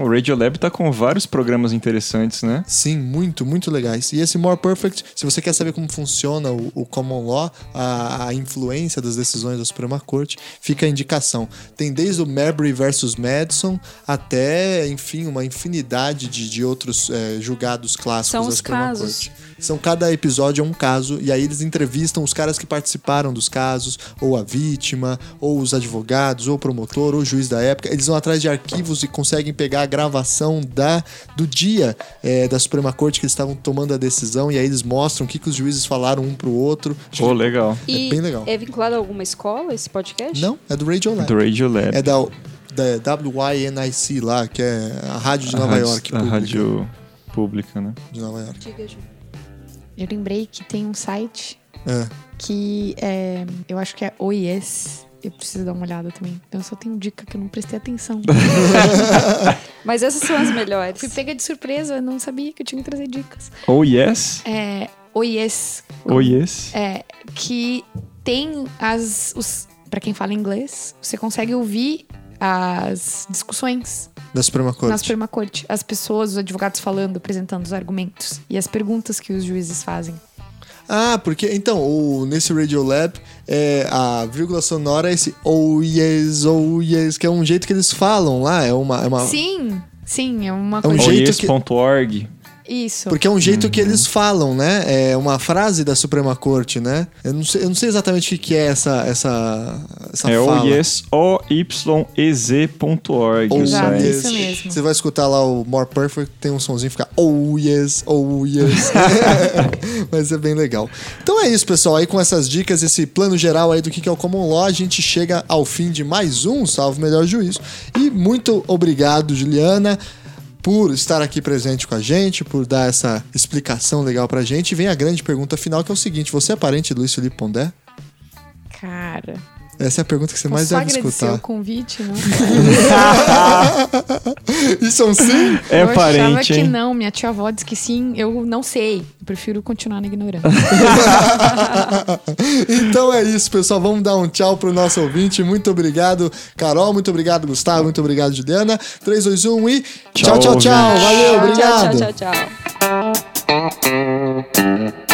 O Radiolab tá com vários programas interessantes, né? Sim, muito, muito legais. E esse More Perfect, se você quer saber como funciona o, o Common Law, a, a influência das decisões da Suprema Corte, fica a indicação. Tem desde o Marbury versus Madison até, enfim, uma infinidade de, de outros eh, julgados clássicos São da os Suprema casos. Corte. São cada episódio é um caso, e aí eles entrevistam os caras que participaram dos casos, ou a vítima, ou os advogados, ou o promotor, ou o juiz da época. Eles vão atrás de arquivos e conseguem pegar a gravação da, do dia eh, da Suprema Corte que eles estavam tomando a decisão, e aí eles mostram o que, que os juízes falaram um pro outro. Pô, legal. E bem legal. é vinculado a alguma escola esse podcast? Não, é do Radio Lab. Do Radiolab. É da, da WYNIC lá, que é a rádio de A Nova rádio- York. A pública, rádio pública, né? De Nova York. Diga, Ju. Eu lembrei que tem um site É. que é, eu acho que é OIS. Eu preciso dar uma olhada também. Então eu só tenho dica que eu não prestei atenção. Mas essas são as melhores. Fui pega de surpresa, não sabia que eu tinha que trazer dicas. Oh, yes? É, OIS. Oh, yes? É, que tem as. Os, pra quem fala inglês, você consegue ouvir as discussões Da Suprema Corte. na Suprema Corte. As pessoas, os advogados falando, apresentando os argumentos. E as perguntas que os juízes fazem. Ah, porque então, o, nesse Radio Lab, é, a vírgula sonora é esse oh yes, oh yes, que é um jeito que eles falam lá. É uma. É uma Sim, sim, é uma É um coisa. jeito que- Oyes.org. Isso. porque é um jeito que eles falam, né? É uma frase da Suprema Corte, né? Eu não sei, eu não sei exatamente o que, é essa, essa, essa É fala. O-Y-E-Z.org. o Exato, site. isso mesmo. Você vai escutar lá o More Perfect, tem um sonzinho que fica oh yes, oh yes. Mas é bem legal. Então é isso, pessoal. Aí com essas dicas, esse plano geral aí do que é o Common Law, a gente chega ao fim de mais um Salve Melhor Juízo. E muito obrigado, Juliana. Por estar aqui presente com a gente, por dar essa explicação legal pra gente. E vem a grande pergunta final, que é o seguinte: você é parente de Luiz Felipe Pondé? Cara. Essa é a pergunta que você mais Posso deve agradecer escutar. o convite, não? Isso é um sim? É eu achava parente, que hein? não. Minha tia avó disse que sim. Eu não sei. Eu prefiro continuar na ignorância. então é isso, pessoal. Vamos dar um tchau pro nosso ouvinte. Muito obrigado, Carol. Muito obrigado, Gustavo. Muito obrigado, Juliana. 3, 2, 1 e. Tchau, Tchau, tchau, tchau. Valeu, Tchau, obrigado. tchau, tchau, tchau.